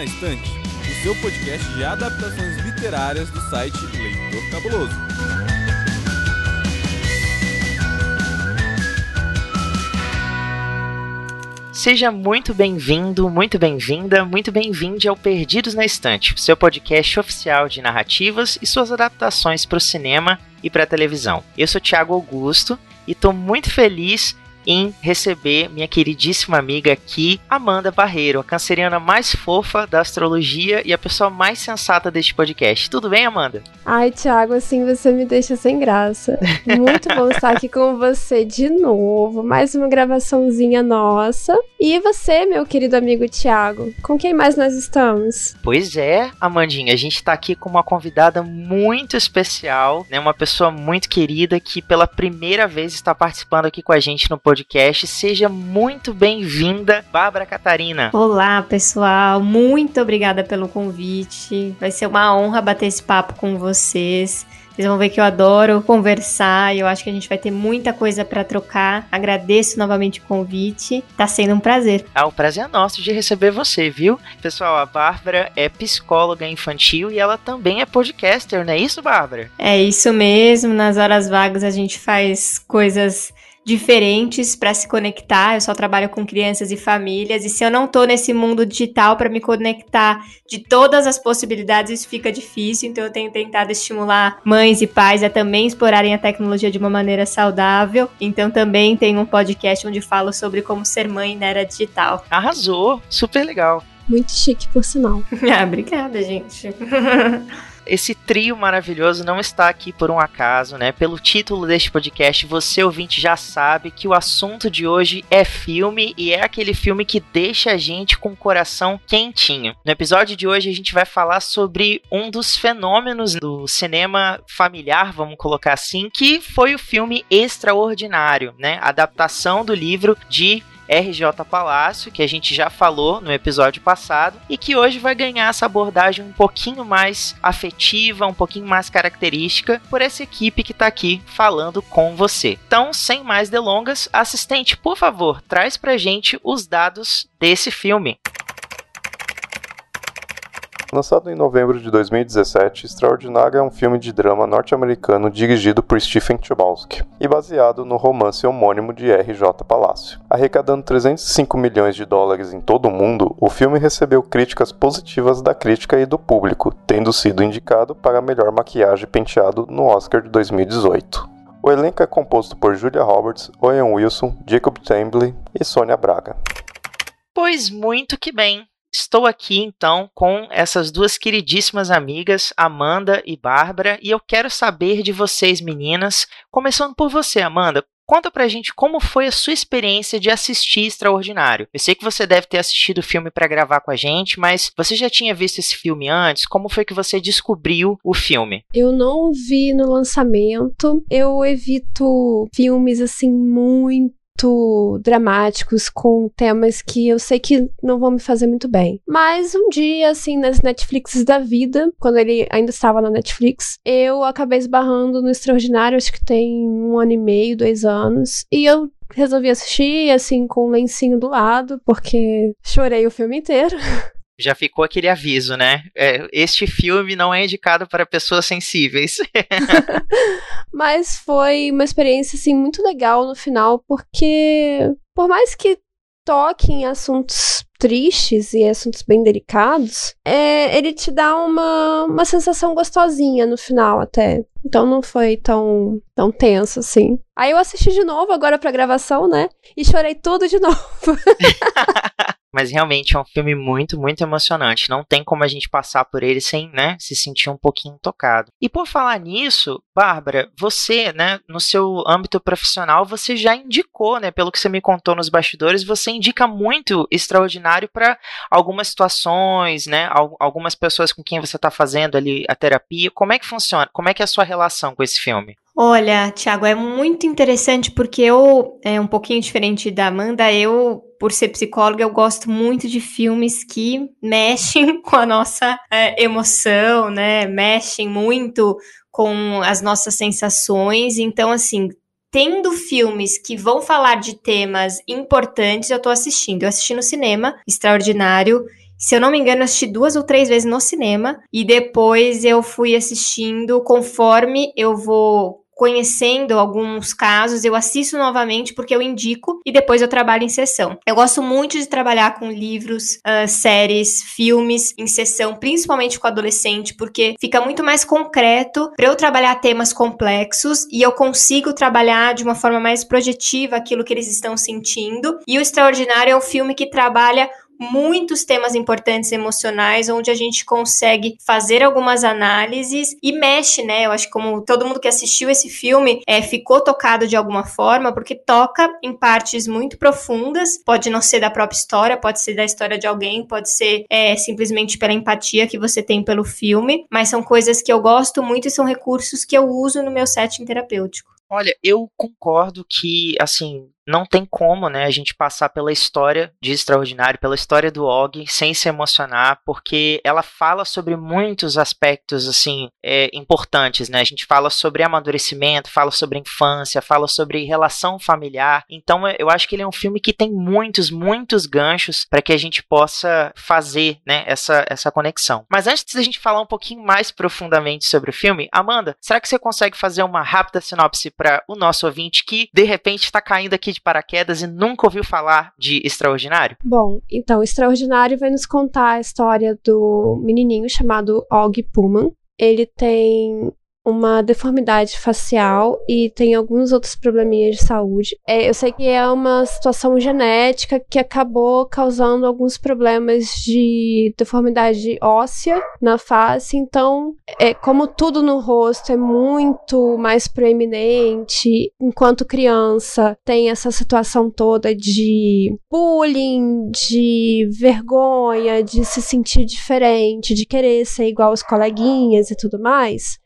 Na Estante, o seu podcast de adaptações literárias do site Leitor Cabuloso. Seja muito bem-vindo, muito bem-vinda, muito bem-vinde ao Perdidos na Estante, seu podcast oficial de narrativas e suas adaptações para o cinema e para a televisão. Eu sou Thiago Augusto e estou muito feliz em receber minha queridíssima amiga aqui, Amanda Barreiro, a canceriana mais fofa da astrologia e a pessoa mais sensata deste podcast. Tudo bem, Amanda? Ai, Thiago, assim você me deixa sem graça. Muito bom estar aqui com você de novo. Mais uma gravaçãozinha nossa. E você, meu querido amigo Thiago, com quem mais nós estamos? Pois é, Amandinha, a gente está aqui com uma convidada muito especial, né? Uma pessoa muito querida que pela primeira vez está participando aqui com a gente no podcast. Seja muito bem-vinda, Bárbara Catarina. Olá, pessoal. Muito obrigada pelo convite. Vai ser uma honra bater esse papo com vocês. Vocês vão ver que eu adoro conversar e eu acho que a gente vai ter muita coisa para trocar. Agradeço novamente o convite. Tá sendo um prazer. Ah, o prazer é nosso de receber você, viu? Pessoal, a Bárbara é psicóloga infantil e ela também é podcaster, não é isso, Bárbara? É isso mesmo. Nas horas vagas a gente faz coisas diferentes para se conectar. Eu só trabalho com crianças e famílias e se eu não tô nesse mundo digital para me conectar de todas as possibilidades, isso fica difícil. Então eu tenho tentado estimular mães e pais a também explorarem a tecnologia de uma maneira saudável. Então também tenho um podcast onde falo sobre como ser mãe na era digital. Arrasou, super legal. Muito chique, por sinal. ah, obrigada, gente. esse trio maravilhoso não está aqui por um acaso, né? Pelo título deste podcast, você ouvinte já sabe que o assunto de hoje é filme e é aquele filme que deixa a gente com o coração quentinho. No episódio de hoje a gente vai falar sobre um dos fenômenos do cinema familiar, vamos colocar assim, que foi o filme Extraordinário, né? Adaptação do livro de RJ Palácio, que a gente já falou no episódio passado, e que hoje vai ganhar essa abordagem um pouquinho mais afetiva, um pouquinho mais característica por essa equipe que está aqui falando com você. Então, sem mais delongas, assistente, por favor, traz pra gente os dados desse filme. Lançado em novembro de 2017, Extraordinário é um filme de drama norte-americano dirigido por Stephen Chbosky e baseado no romance homônimo de R.J. Palácio. Arrecadando 305 milhões de dólares em todo o mundo, o filme recebeu críticas positivas da crítica e do público, tendo sido indicado para melhor maquiagem e penteado no Oscar de 2018. O elenco é composto por Julia Roberts, Owen Wilson, Jacob Tremblay e Sônia Braga. Pois muito que bem. Estou aqui então com essas duas queridíssimas amigas, Amanda e Bárbara, e eu quero saber de vocês, meninas, começando por você, Amanda. Conta pra gente como foi a sua experiência de assistir Extraordinário. Eu sei que você deve ter assistido o filme para gravar com a gente, mas você já tinha visto esse filme antes? Como foi que você descobriu o filme? Eu não vi no lançamento. Eu evito filmes assim muito muito dramáticos, com temas que eu sei que não vão me fazer muito bem. Mas um dia, assim, nas Netflixes da vida, quando ele ainda estava na Netflix, eu acabei esbarrando no Extraordinário, acho que tem um ano e meio, dois anos, e eu resolvi assistir, assim, com um lencinho do lado, porque chorei o filme inteiro. Já ficou aquele aviso, né? É, este filme não é indicado para pessoas sensíveis. Mas foi uma experiência assim muito legal no final, porque por mais que toque em assuntos tristes e assuntos bem delicados, é, ele te dá uma, uma sensação gostosinha no final até. Então não foi tão, tão tenso assim. Aí eu assisti de novo agora pra gravação, né? E chorei tudo de novo. Mas realmente é um filme muito, muito emocionante. Não tem como a gente passar por ele sem, né, se sentir um pouquinho tocado. E por falar nisso, Bárbara, você, né, no seu âmbito profissional, você já indicou, né, pelo que você me contou nos bastidores, você indica muito extraordinário para algumas situações, né, algumas pessoas com quem você está fazendo ali a terapia. Como é que funciona? Como é que é a sua relação com esse filme? Olha, Thiago, é muito interessante porque eu, é um pouquinho diferente da Amanda, eu, por ser psicóloga, eu gosto muito de filmes que mexem com a nossa é, emoção, né? Mexem muito com as nossas sensações. Então, assim, tendo filmes que vão falar de temas importantes, eu tô assistindo. Eu assisti no cinema, extraordinário. Se eu não me engano, eu assisti duas ou três vezes no cinema e depois eu fui assistindo conforme eu vou conhecendo alguns casos, eu assisto novamente porque eu indico e depois eu trabalho em sessão. Eu gosto muito de trabalhar com livros, uh, séries, filmes em sessão, principalmente com adolescente, porque fica muito mais concreto para eu trabalhar temas complexos e eu consigo trabalhar de uma forma mais projetiva aquilo que eles estão sentindo. E o Extraordinário é um filme que trabalha muitos temas importantes emocionais, onde a gente consegue fazer algumas análises e mexe, né? Eu acho que como todo mundo que assistiu esse filme é, ficou tocado de alguma forma, porque toca em partes muito profundas, pode não ser da própria história, pode ser da história de alguém, pode ser é, simplesmente pela empatia que você tem pelo filme, mas são coisas que eu gosto muito e são recursos que eu uso no meu setting terapêutico. Olha, eu concordo que, assim, não tem como, né, a gente passar pela história de Extraordinário, pela história do Og, sem se emocionar, porque ela fala sobre muitos aspectos, assim, é, importantes, né, a gente fala sobre amadurecimento, fala sobre infância, fala sobre relação familiar, então eu acho que ele é um filme que tem muitos, muitos ganchos para que a gente possa fazer, né, essa, essa conexão. Mas antes da gente falar um pouquinho mais profundamente sobre o filme, Amanda, será que você consegue fazer uma rápida sinopse para o nosso ouvinte que, de repente, está caindo aqui de de paraquedas e nunca ouviu falar de Extraordinário? Bom, então, Extraordinário vai nos contar a história do menininho chamado Og Pullman. Ele tem uma deformidade facial e tem alguns outros probleminhas de saúde. É, eu sei que é uma situação genética que acabou causando alguns problemas de deformidade óssea na face, então, é, como tudo no rosto é muito mais proeminente, enquanto criança tem essa situação toda de bullying, de vergonha, de se sentir diferente, de querer ser igual aos coleguinhas e tudo mais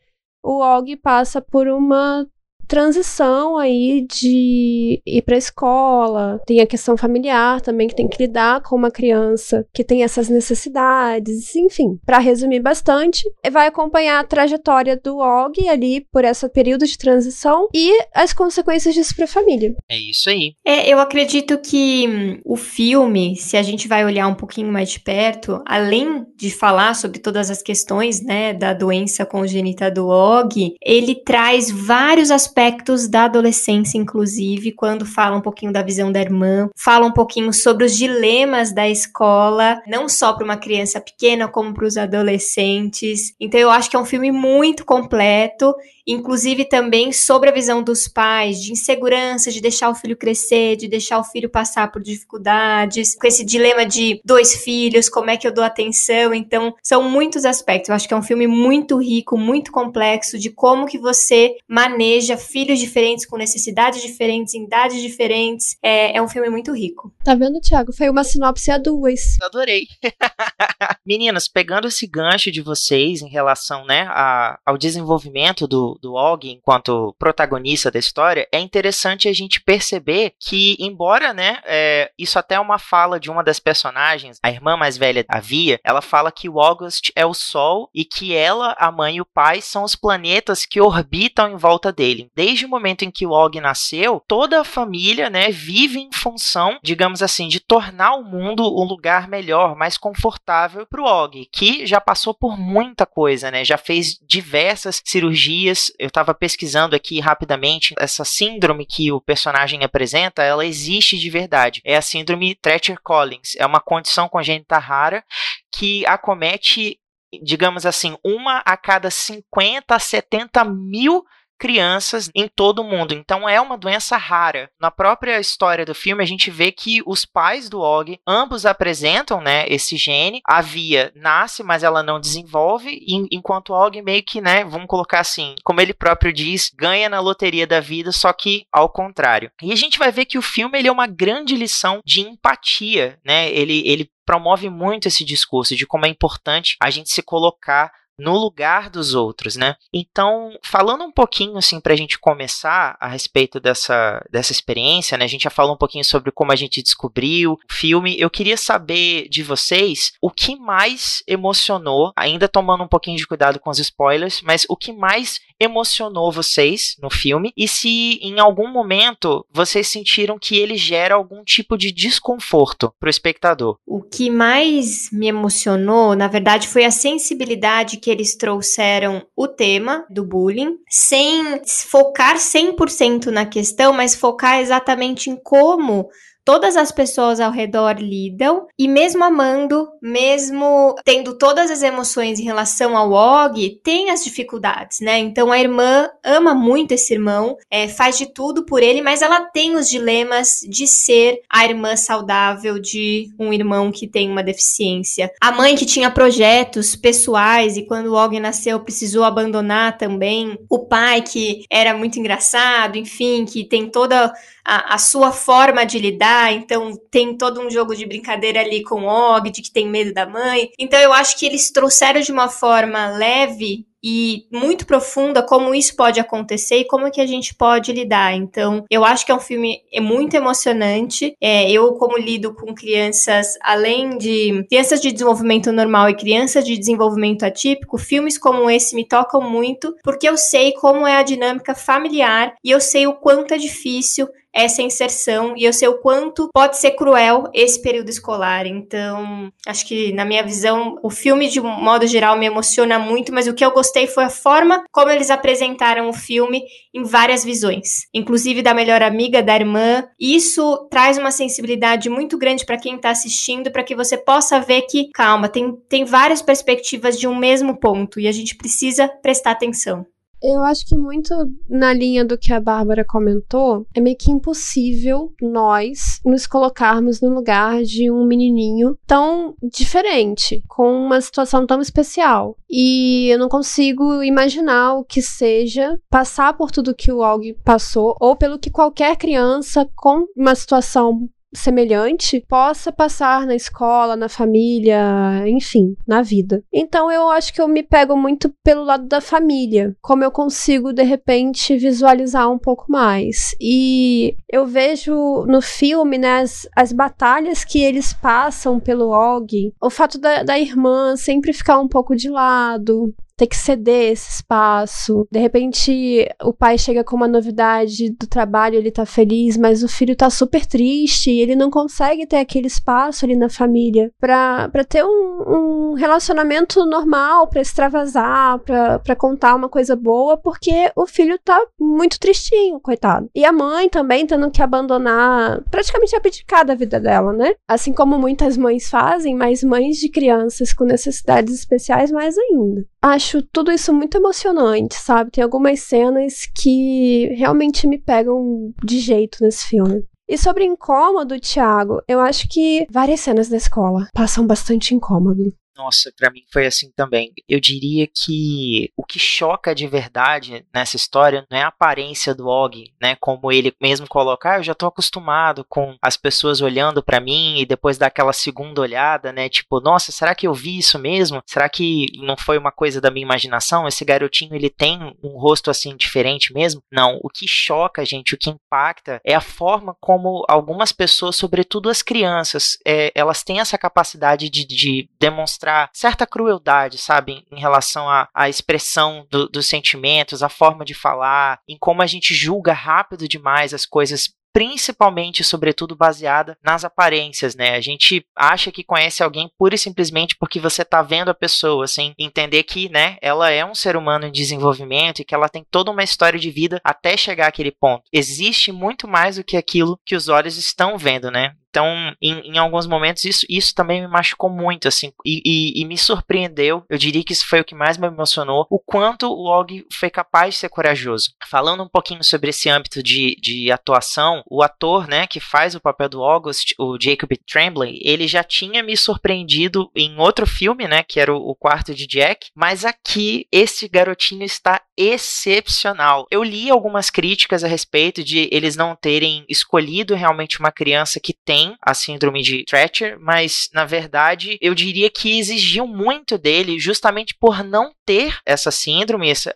o Og passa por uma transição aí de ir para a escola, tem a questão familiar também que tem que lidar com uma criança que tem essas necessidades, enfim. Para resumir bastante, vai acompanhar a trajetória do Og ali por esse período de transição e as consequências disso para a família. É isso aí. É, eu acredito que hum, o filme, se a gente vai olhar um pouquinho mais de perto, além de falar sobre todas as questões, né, da doença congênita do Og, ele traz vários aspectos aspectos da adolescência, inclusive, quando fala um pouquinho da visão da irmã, fala um pouquinho sobre os dilemas da escola, não só para uma criança pequena, como para os adolescentes. Então, eu acho que é um filme muito completo inclusive também sobre a visão dos pais, de insegurança, de deixar o filho crescer, de deixar o filho passar por dificuldades, com esse dilema de dois filhos, como é que eu dou atenção. Então, são muitos aspectos. Eu acho que é um filme muito rico, muito complexo de como que você maneja filhos diferentes com necessidades diferentes, em idades diferentes. É, é um filme muito rico. Tá vendo, Thiago? Foi uma sinopse a duas. Adorei. Meninas, pegando esse gancho de vocês em relação, né, a, ao desenvolvimento do, do, Og enquanto protagonista da história, é interessante a gente perceber que, embora, né, é, isso até é uma fala de uma das personagens, a irmã mais velha, a Via, ela fala que o August é o Sol e que ela, a mãe e o pai são os planetas que orbitam em volta dele. Desde o momento em que o Og nasceu, toda a família, né, vive em função, digamos assim, de tornar o mundo um lugar melhor, mais confortável para o Og, que já passou por muita coisa, né? Já fez diversas cirurgias. Eu estava pesquisando aqui rapidamente essa síndrome que o personagem apresenta, ela existe de verdade. É a síndrome Treacher-Collins. É uma condição congênita rara que acomete digamos assim, uma a cada 50 a 70 mil crianças em todo o mundo. Então é uma doença rara. Na própria história do filme, a gente vê que os pais do Og, ambos apresentam, né, esse gene. A Via nasce, mas ela não desenvolve, enquanto o Og meio que, né, vamos colocar assim, como ele próprio diz, ganha na loteria da vida, só que ao contrário. E a gente vai ver que o filme ele é uma grande lição de empatia, né? Ele ele promove muito esse discurso de como é importante a gente se colocar no lugar dos outros, né? Então, falando um pouquinho assim para a gente começar a respeito dessa, dessa experiência, né? A gente já falou um pouquinho sobre como a gente descobriu o filme. Eu queria saber de vocês o que mais emocionou, ainda tomando um pouquinho de cuidado com os spoilers, mas o que mais emocionou vocês no filme e se em algum momento vocês sentiram que ele gera algum tipo de desconforto para o espectador. O que mais me emocionou, na verdade, foi a sensibilidade que eles trouxeram o tema do bullying, sem focar 100% na questão, mas focar exatamente em como todas as pessoas ao redor lidam e mesmo amando, mesmo tendo todas as emoções em relação ao Og, tem as dificuldades, né? Então a irmã ama muito esse irmão, é, faz de tudo por ele, mas ela tem os dilemas de ser a irmã saudável de um irmão que tem uma deficiência. A mãe que tinha projetos pessoais e quando o Og nasceu precisou abandonar também. O pai que era muito engraçado, enfim, que tem toda a, a, sua forma de lidar, então tem todo um jogo de brincadeira ali com o Og, de que tem medo da mãe. Então eu acho que eles trouxeram de uma forma leve e muito profunda como isso pode acontecer e como que a gente pode lidar. Então, eu acho que é um filme é muito emocionante. É, eu, como lido com crianças, além de crianças de desenvolvimento normal e crianças de desenvolvimento atípico, filmes como esse me tocam muito porque eu sei como é a dinâmica familiar e eu sei o quanto é difícil essa inserção e eu sei o quanto pode ser cruel esse período escolar. Então, acho que na minha visão, o filme de modo geral me emociona muito, mas o que eu gostei foi a forma como eles apresentaram o filme em várias visões, inclusive da melhor amiga, da irmã. Isso traz uma sensibilidade muito grande para quem está assistindo, para que você possa ver que, calma, tem, tem várias perspectivas de um mesmo ponto e a gente precisa prestar atenção. Eu acho que muito na linha do que a Bárbara comentou, é meio que impossível nós nos colocarmos no lugar de um menininho tão diferente, com uma situação tão especial. E eu não consigo imaginar o que seja passar por tudo que o Og passou, ou pelo que qualquer criança com uma situação semelhante possa passar na escola, na família, enfim, na vida. Então eu acho que eu me pego muito pelo lado da família, como eu consigo de repente visualizar um pouco mais. E eu vejo no filme, né, as, as batalhas que eles passam pelo Og, o fato da, da irmã sempre ficar um pouco de lado, ter que ceder esse espaço. De repente, o pai chega com uma novidade do trabalho, ele tá feliz, mas o filho tá super triste e ele não consegue ter aquele espaço ali na família pra, ter um, um relacionamento normal, pra extravasar, pra, pra contar uma coisa boa, porque o filho tá muito tristinho, coitado. E a mãe também tendo que abandonar, praticamente abdicar da vida dela, né? Assim como muitas mães fazem, mas mães de crianças com necessidades especiais mais ainda acho tudo isso muito emocionante, sabe? Tem algumas cenas que realmente me pegam de jeito nesse filme. E sobre incômodo, Thiago, eu acho que várias cenas da escola passam bastante incômodo. Nossa, para mim foi assim também. Eu diria que o que choca de verdade nessa história não é a aparência do Og, né? Como ele mesmo coloca, ah, eu já tô acostumado com as pessoas olhando para mim e depois daquela segunda olhada, né? Tipo, nossa, será que eu vi isso mesmo? Será que não foi uma coisa da minha imaginação? Esse garotinho ele tem um rosto assim diferente mesmo? Não. O que choca, gente, o que impacta é a forma como algumas pessoas, sobretudo as crianças, é, elas têm essa capacidade de, de demonstrar mostrar certa crueldade, sabe, em relação à, à expressão do, dos sentimentos, a forma de falar, em como a gente julga rápido demais as coisas principalmente, sobretudo, baseada nas aparências, né? A gente acha que conhece alguém pura e simplesmente porque você está vendo a pessoa, sem entender que, né, ela é um ser humano em desenvolvimento e que ela tem toda uma história de vida até chegar àquele ponto. Existe muito mais do que aquilo que os olhos estão vendo, né? Então, em, em, alguns momentos, isso, isso também me machucou muito, assim, e, e, e, me surpreendeu. Eu diria que isso foi o que mais me emocionou, o quanto o Og foi capaz de ser corajoso. Falando um pouquinho sobre esse âmbito de, de atuação, o ator, né, que faz o papel do August, o Jacob Tremblay, ele já tinha me surpreendido em outro filme, né, que era o, o Quarto de Jack, mas aqui esse garotinho está excepcional. Eu li algumas críticas a respeito de eles não terem escolhido realmente uma criança que tem tem a síndrome de Treacher, mas na verdade eu diria que exigiam muito dele justamente por não ter essa síndrome, essa,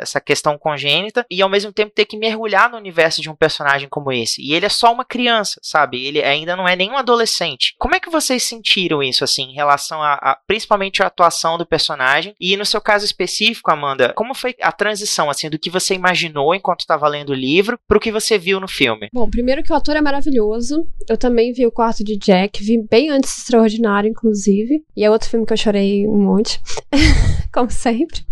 essa, questão congênita, e ao mesmo tempo ter que mergulhar no universo de um personagem como esse. E ele é só uma criança, sabe? Ele ainda não é nem um adolescente. Como é que vocês sentiram isso, assim, em relação a, a principalmente a atuação do personagem? E no seu caso específico, Amanda, como foi a transição, assim, do que você imaginou enquanto estava lendo o livro pro que você viu no filme? Bom, primeiro que o ator é maravilhoso. Eu também também vi o quarto de Jack, vi bem antes do Extraordinário, inclusive. E é outro filme que eu chorei um monte, como sempre.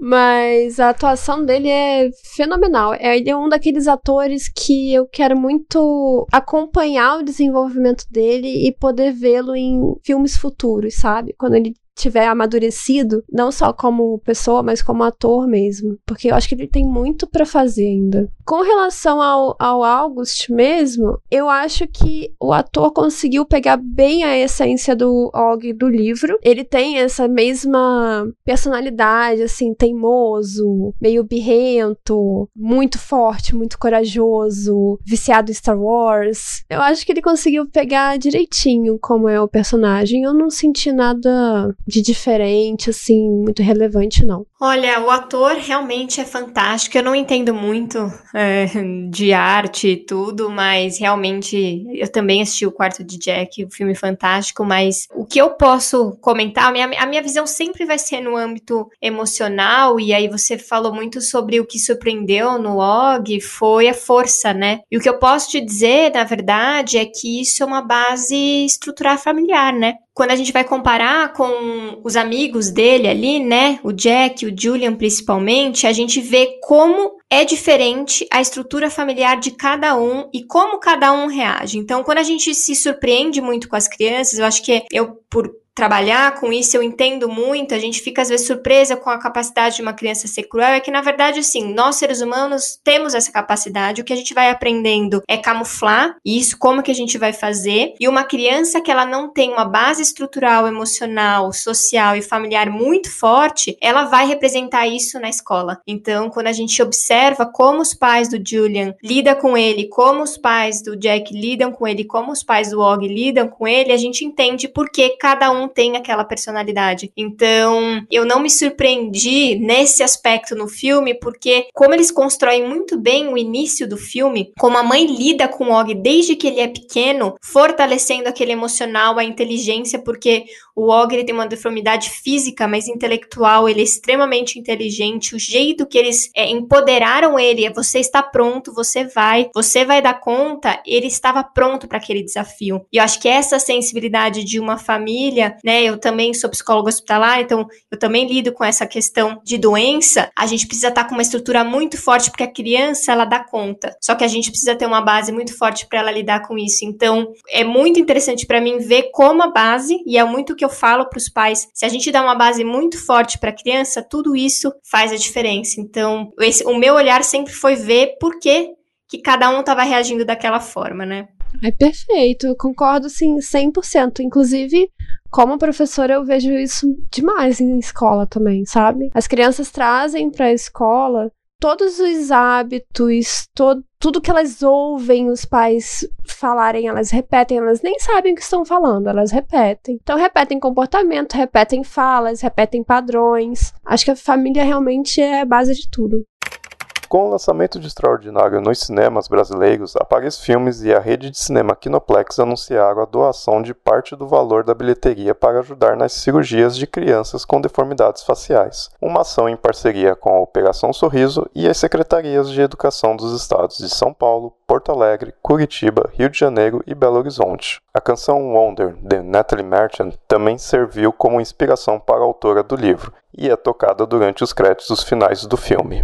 Mas a atuação dele é fenomenal. É, ele é um daqueles atores que eu quero muito acompanhar o desenvolvimento dele e poder vê-lo em filmes futuros, sabe? Quando ele tiver amadurecido, não só como pessoa, mas como ator mesmo. Porque eu acho que ele tem muito para fazer ainda. Com relação ao, ao August mesmo, eu acho que o ator conseguiu pegar bem a essência do Og do livro. Ele tem essa mesma personalidade, assim, teimoso, meio birrento, muito forte, muito corajoso, viciado em Star Wars. Eu acho que ele conseguiu pegar direitinho como é o personagem. Eu não senti nada de diferente, assim, muito relevante, não. Olha, o ator realmente é fantástico. Eu não entendo muito é, de arte e tudo, mas realmente eu também assisti o Quarto de Jack, um filme fantástico. Mas o que eu posso comentar, a minha, a minha visão sempre vai ser no âmbito emocional. E aí você falou muito sobre o que surpreendeu no Og, foi a força, né? E o que eu posso te dizer, na verdade, é que isso é uma base estrutural familiar, né? quando a gente vai comparar com os amigos dele ali, né, o Jack, o Julian principalmente, a gente vê como é diferente a estrutura familiar de cada um e como cada um reage. Então, quando a gente se surpreende muito com as crianças, eu acho que eu, por trabalhar com isso, eu entendo muito, a gente fica às vezes surpresa com a capacidade de uma criança ser cruel, é que na verdade, assim, nós seres humanos temos essa capacidade, o que a gente vai aprendendo é camuflar isso, como que a gente vai fazer, e uma criança que ela não tem uma base estrutural, emocional, social e familiar muito forte, ela vai representar isso na escola. Então, quando a gente observa como os pais do Julian lidam com ele, como os pais do Jack lidam com ele, como os pais do Og lidam com ele, a gente entende por que cada um tem aquela personalidade. Então, eu não me surpreendi nesse aspecto no filme, porque como eles constroem muito bem o início do filme, como a mãe lida com Og desde que ele é pequeno, fortalecendo aquele emocional, a inteligência, porque o Og tem uma deformidade física, mas intelectual, ele é extremamente inteligente. O jeito que eles é, empoderaram ele é você está pronto, você vai, você vai dar conta. Ele estava pronto para aquele desafio. E eu acho que essa sensibilidade de uma família né? Eu também sou psicóloga hospitalar, então eu também lido com essa questão de doença. A gente precisa estar tá com uma estrutura muito forte porque a criança ela dá conta. Só que a gente precisa ter uma base muito forte para ela lidar com isso. Então, é muito interessante para mim ver como a base, e é muito o que eu falo para os pais, se a gente dá uma base muito forte para a criança, tudo isso faz a diferença. Então, esse, o meu olhar sempre foi ver por que que cada um estava reagindo daquela forma, né? É perfeito, concordo sim 100%. Inclusive, como professora, eu vejo isso demais em escola também, sabe? As crianças trazem para a escola todos os hábitos, todo, tudo que elas ouvem os pais falarem, elas repetem, elas nem sabem o que estão falando, elas repetem. Então, repetem comportamento, repetem falas, repetem padrões. Acho que a família realmente é a base de tudo. Com o lançamento de Extraordinário nos cinemas brasileiros, a Paris Filmes e a rede de cinema Kinoplex anunciaram a doação de parte do valor da bilheteria para ajudar nas cirurgias de crianças com deformidades faciais. Uma ação em parceria com a Operação Sorriso e as secretarias de educação dos estados de São Paulo, Porto Alegre, Curitiba, Rio de Janeiro e Belo Horizonte. A canção Wonder, de Natalie Merchant, também serviu como inspiração para a autora do livro e é tocada durante os créditos finais do filme.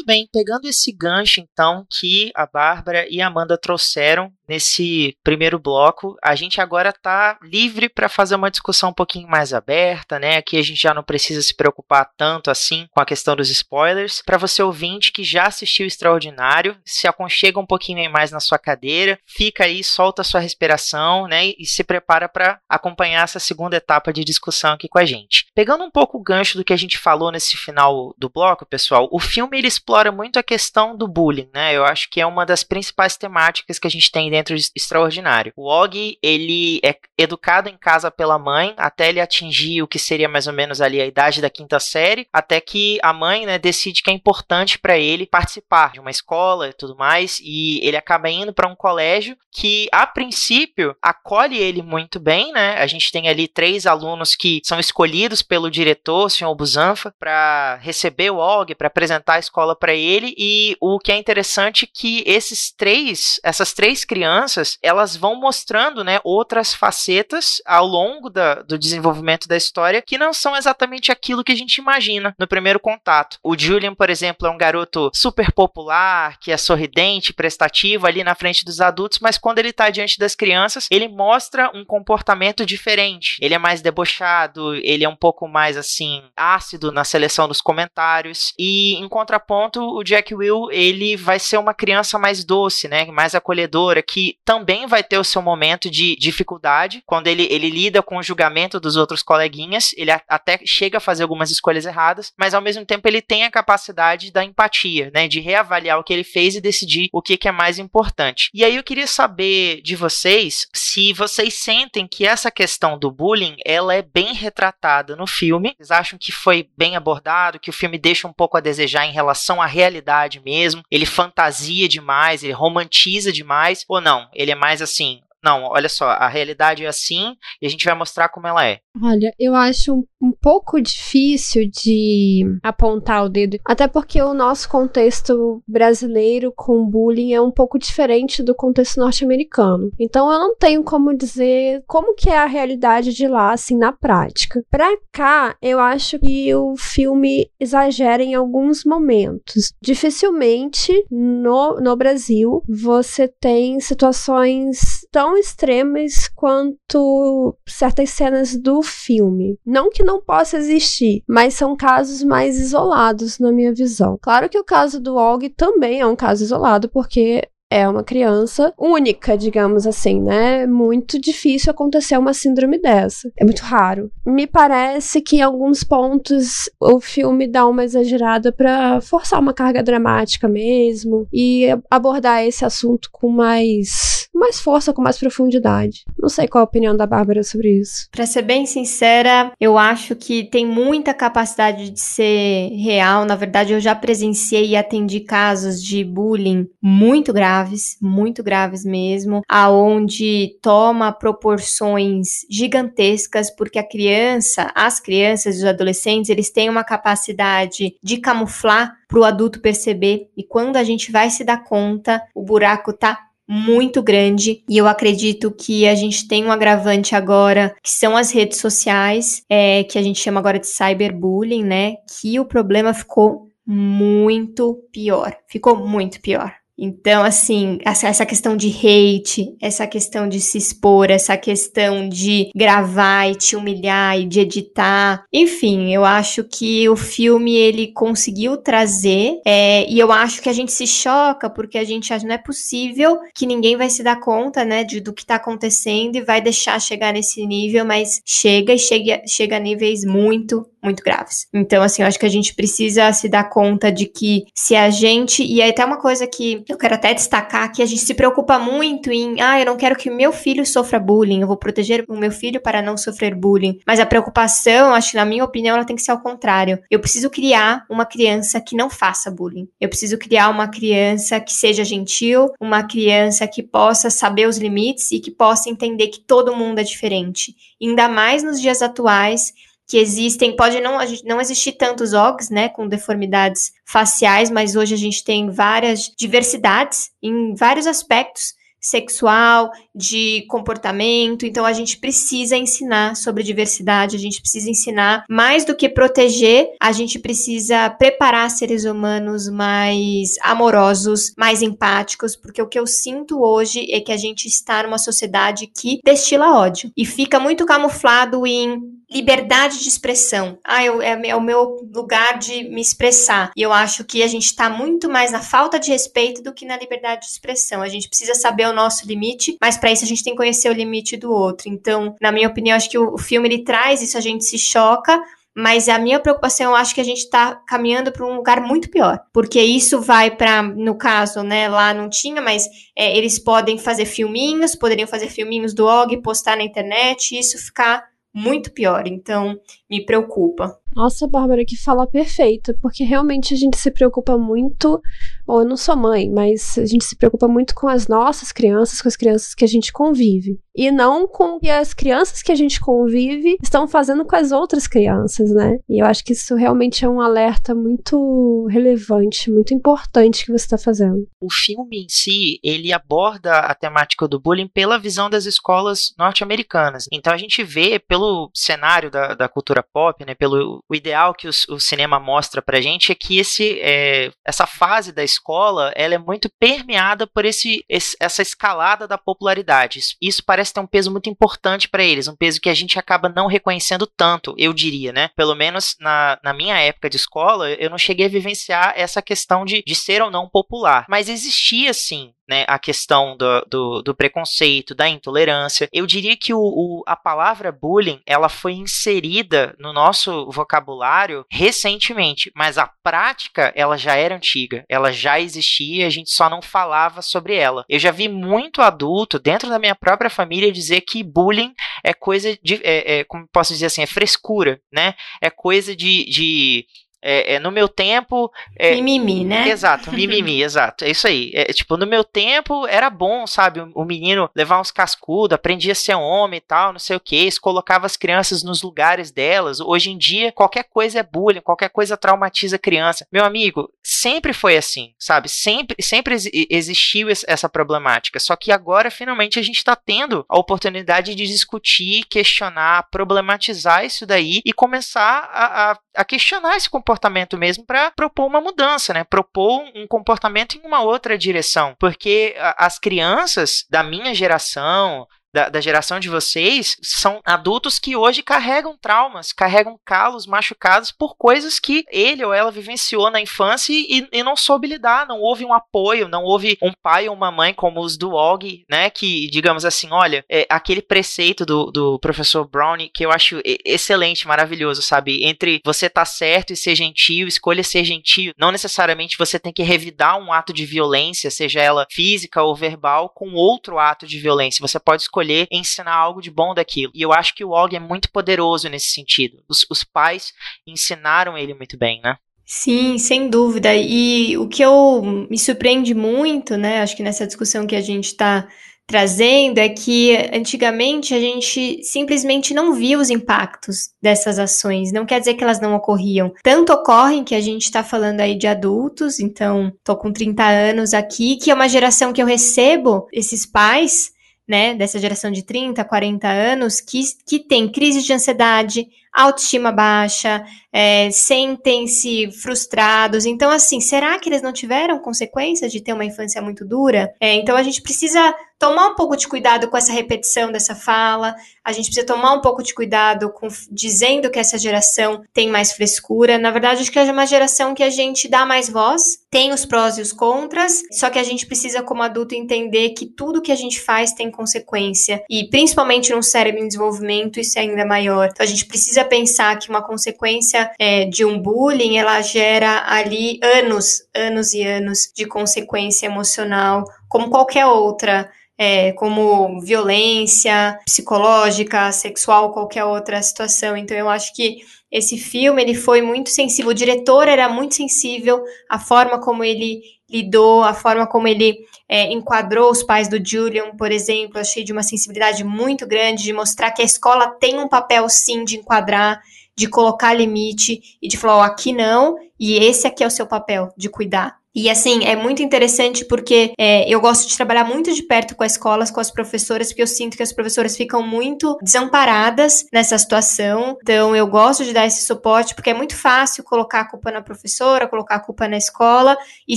Muito bem, pegando esse gancho então que a Bárbara e a Amanda trouxeram nesse primeiro bloco, a gente agora está livre para fazer uma discussão um pouquinho mais aberta, né? Aqui a gente já não precisa se preocupar tanto assim com a questão dos spoilers. Para você ouvinte que já assistiu Extraordinário, se aconchega um pouquinho mais na sua cadeira, fica aí, solta a sua respiração, né? E se prepara para acompanhar essa segunda etapa de discussão aqui com a gente. Pegando um pouco o gancho do que a gente falou nesse final do bloco, pessoal, o filme ele explora muito a questão do bullying, né? Eu acho que é uma das principais temáticas que a gente tem dentro de extraordinário. O Og, ele é educado em casa pela mãe até ele atingir o que seria mais ou menos ali a idade da quinta série, até que a mãe, né, decide que é importante para ele participar de uma escola e tudo mais, e ele acaba indo para um colégio que a princípio acolhe ele muito bem, né? A gente tem ali três alunos que são escolhidos pelo diretor, o senhor Buzanfa, para receber o Og, para apresentar a escola para ele, e o que é interessante é que esses três, essas três crianças elas vão mostrando, né, outras facetas ao longo da, do desenvolvimento da história que não são exatamente aquilo que a gente imagina no primeiro contato. O Julian, por exemplo, é um garoto super popular, que é sorridente, prestativo ali na frente dos adultos, mas quando ele está diante das crianças, ele mostra um comportamento diferente. Ele é mais debochado, ele é um pouco mais assim ácido na seleção dos comentários e em contraponto, o Jack Will, ele vai ser uma criança mais doce, né, mais acolhedora, que que também vai ter o seu momento de dificuldade quando ele, ele lida com o julgamento dos outros coleguinhas. Ele a, até chega a fazer algumas escolhas erradas, mas ao mesmo tempo ele tem a capacidade da empatia, né? De reavaliar o que ele fez e decidir o que, que é mais importante. E aí eu queria saber de vocês se vocês sentem que essa questão do bullying ela é bem retratada no filme. Vocês acham que foi bem abordado, que o filme deixa um pouco a desejar em relação à realidade mesmo? Ele fantasia demais, ele romantiza demais, ou não. Ele é mais assim, não, olha só, a realidade é assim e a gente vai mostrar como ela é. Olha, eu acho um, um, pouco difícil de apontar o dedo, até porque o nosso contexto brasileiro com bullying é um pouco diferente do contexto norte-americano. Então eu não tenho como dizer como que é a realidade de lá, assim, na prática. Pra cá, eu acho que o filme exagera em alguns momentos. Dificilmente no, no Brasil você tem situações tão extremas quanto certas cenas do filme. Não que não possa existir, mas são casos mais isolados na minha visão. Claro que o caso do Og também é um caso isolado, porque é uma criança única, digamos assim, né? Muito difícil acontecer uma síndrome dessa. É muito raro. Me parece que em alguns pontos o filme dá uma exagerada para forçar uma carga dramática mesmo e abordar esse assunto com mais mais força, com mais profundidade. Não sei qual a opinião da Bárbara sobre isso. Para ser bem sincera, eu acho que tem muita capacidade de ser real. Na verdade, eu já presenciei e atendi casos de bullying muito graves, muito graves mesmo, aonde toma proporções gigantescas porque a criança, as crianças e os adolescentes, eles têm uma capacidade de camuflar para o adulto perceber e quando a gente vai se dar conta, o buraco tá muito grande e eu acredito que a gente tem um agravante agora que são as redes sociais, é, que a gente chama agora de cyberbullying, né? Que o problema ficou muito pior, ficou muito pior. Então, assim, essa questão de hate, essa questão de se expor, essa questão de gravar e te humilhar e de editar, enfim, eu acho que o filme ele conseguiu trazer é, e eu acho que a gente se choca porque a gente acha não é possível que ninguém vai se dar conta, né, de, do que tá acontecendo e vai deixar chegar nesse nível, mas chega e chega, chega a níveis muito, muito graves. Então, assim, eu acho que a gente precisa se dar conta de que se a gente. E aí, até uma coisa que eu quero até destacar: que a gente se preocupa muito em, ah, eu não quero que meu filho sofra bullying, eu vou proteger o meu filho para não sofrer bullying. Mas a preocupação, acho que na minha opinião, ela tem que ser ao contrário. Eu preciso criar uma criança que não faça bullying. Eu preciso criar uma criança que seja gentil, uma criança que possa saber os limites e que possa entender que todo mundo é diferente. Ainda mais nos dias atuais que existem, pode não, não existir tantos OGs, né, com deformidades faciais, mas hoje a gente tem várias diversidades em vários aspectos sexual, de comportamento. Então a gente precisa ensinar sobre diversidade, a gente precisa ensinar mais do que proteger, a gente precisa preparar seres humanos mais amorosos, mais empáticos, porque o que eu sinto hoje é que a gente está numa sociedade que destila ódio e fica muito camuflado em liberdade de expressão. Ah, eu, é, é, o meu lugar de me expressar. E eu acho que a gente está muito mais na falta de respeito do que na liberdade de expressão. A gente precisa saber o nosso limite, mas para isso a gente tem que conhecer o limite do outro. Então, na minha opinião, acho que o, o filme ele traz isso, a gente se choca, mas a minha preocupação, eu acho que a gente está caminhando para um lugar muito pior, porque isso vai para, no caso, né, lá não tinha, mas é, eles podem fazer filminhos, poderiam fazer filminhos do Og, postar na internet, e isso ficar muito pior. Então, me preocupa. Nossa, Bárbara, que fala perfeito, porque realmente a gente se preocupa muito. Bom, eu não sou mãe, mas a gente se preocupa muito com as nossas crianças, com as crianças que a gente convive. E não com o que as crianças que a gente convive estão fazendo com as outras crianças, né? E eu acho que isso realmente é um alerta muito relevante, muito importante que você está fazendo. O filme em si, ele aborda a temática do bullying pela visão das escolas norte-americanas. Então a gente vê pelo cenário da, da cultura pop, né? Pelo o ideal que o, o cinema mostra pra gente é que esse, é, essa fase da escola ela é muito permeada por esse, esse, essa escalada da popularidade. Isso, isso parece ter um peso muito importante para eles, um peso que a gente acaba não reconhecendo tanto, eu diria, né? Pelo menos na, na minha época de escola, eu não cheguei a vivenciar essa questão de, de ser ou não popular. Mas existia, sim, né, a questão do, do, do, preconceito, da intolerância. Eu diria que o, o, a palavra bullying ela foi inserida no nosso vocabulário recentemente, mas a prática ela já era antiga, ela já existia, a gente só não falava sobre ela. Eu já vi muito adulto dentro da minha própria família dizer que bullying é coisa de, é, é, como posso dizer assim, é frescura, né? É coisa de, de é, é, no meu tempo. É, mimimi, né? Exato, mimimi, exato. É isso aí. É, tipo, no meu tempo era bom, sabe? O, o, menino levar uns cascudos, aprendia a ser homem e tal, não sei o que. colocava as crianças nos lugares delas. Hoje em dia, qualquer coisa é bullying, qualquer coisa traumatiza a criança. Meu amigo, sempre foi assim, sabe? Sempre, sempre existiu essa problemática. Só que agora, finalmente, a gente está tendo a oportunidade de discutir, questionar, problematizar isso daí e começar a, a, a questionar esse comportamento comportamento mesmo para propor uma mudança, né? Propor um comportamento em uma outra direção. Porque as crianças da minha geração, da, da, geração de vocês são adultos que hoje carregam traumas, carregam calos machucados por coisas que ele ou ela vivenciou na infância e, e não soube lidar, não houve um apoio, não houve um pai ou uma mãe como os do Og, né, que, digamos assim, olha, é, aquele preceito do, do professor Brownie que eu acho excelente, maravilhoso, sabe, entre você tá certo e ser gentil, escolha ser gentil, não necessariamente você tem que revidar um ato de violência, seja ela física ou verbal, com outro ato de violência, você pode escolher escolher ensinar algo de bom daquilo. E eu acho que o Og é muito poderoso nesse sentido. Os, os pais ensinaram ele muito bem, né? Sim, sem dúvida. E o que eu me surpreende muito, né? Acho que nessa discussão que a gente está trazendo é que antigamente a gente simplesmente não via os impactos dessas ações. Não quer dizer que elas não ocorriam. Tanto ocorrem que a gente está falando aí de adultos, então tô com 30 anos aqui, que é uma geração que eu recebo esses pais né, dessa geração de 30, 40 anos, que, que tem crise de ansiedade, autoestima baixa, é, sentem-se frustrados. Então, assim, será que eles não tiveram consequências de ter uma infância muito dura? É, então, a gente precisa tomar um pouco de cuidado com essa repetição dessa fala, a gente precisa tomar um pouco de cuidado com dizendo que essa geração tem mais frescura. Na verdade, acho que é uma geração que a gente dá mais voz, tem os prós e os contras, só que a gente precisa, como adulto, entender que tudo que a gente faz tem consequência, e principalmente no cérebro em desenvolvimento, isso é ainda maior. Então, a gente precisa pensar que uma consequência é, de um bullying, ela gera ali anos, anos e anos de consequência emocional, como qualquer outra é, como violência psicológica, sexual, qualquer outra situação. Então eu acho que esse filme ele foi muito sensível. O diretor era muito sensível à forma como ele lidou, a forma como ele é, enquadrou os pais do Julian, por exemplo. Achei de uma sensibilidade muito grande de mostrar que a escola tem um papel sim de enquadrar, de colocar limite e de falar, oh, aqui não, e esse aqui é o seu papel de cuidar. E assim, é muito interessante porque é, eu gosto de trabalhar muito de perto com as escolas, com as professoras, porque eu sinto que as professoras ficam muito desamparadas nessa situação. Então, eu gosto de dar esse suporte, porque é muito fácil colocar a culpa na professora, colocar a culpa na escola, e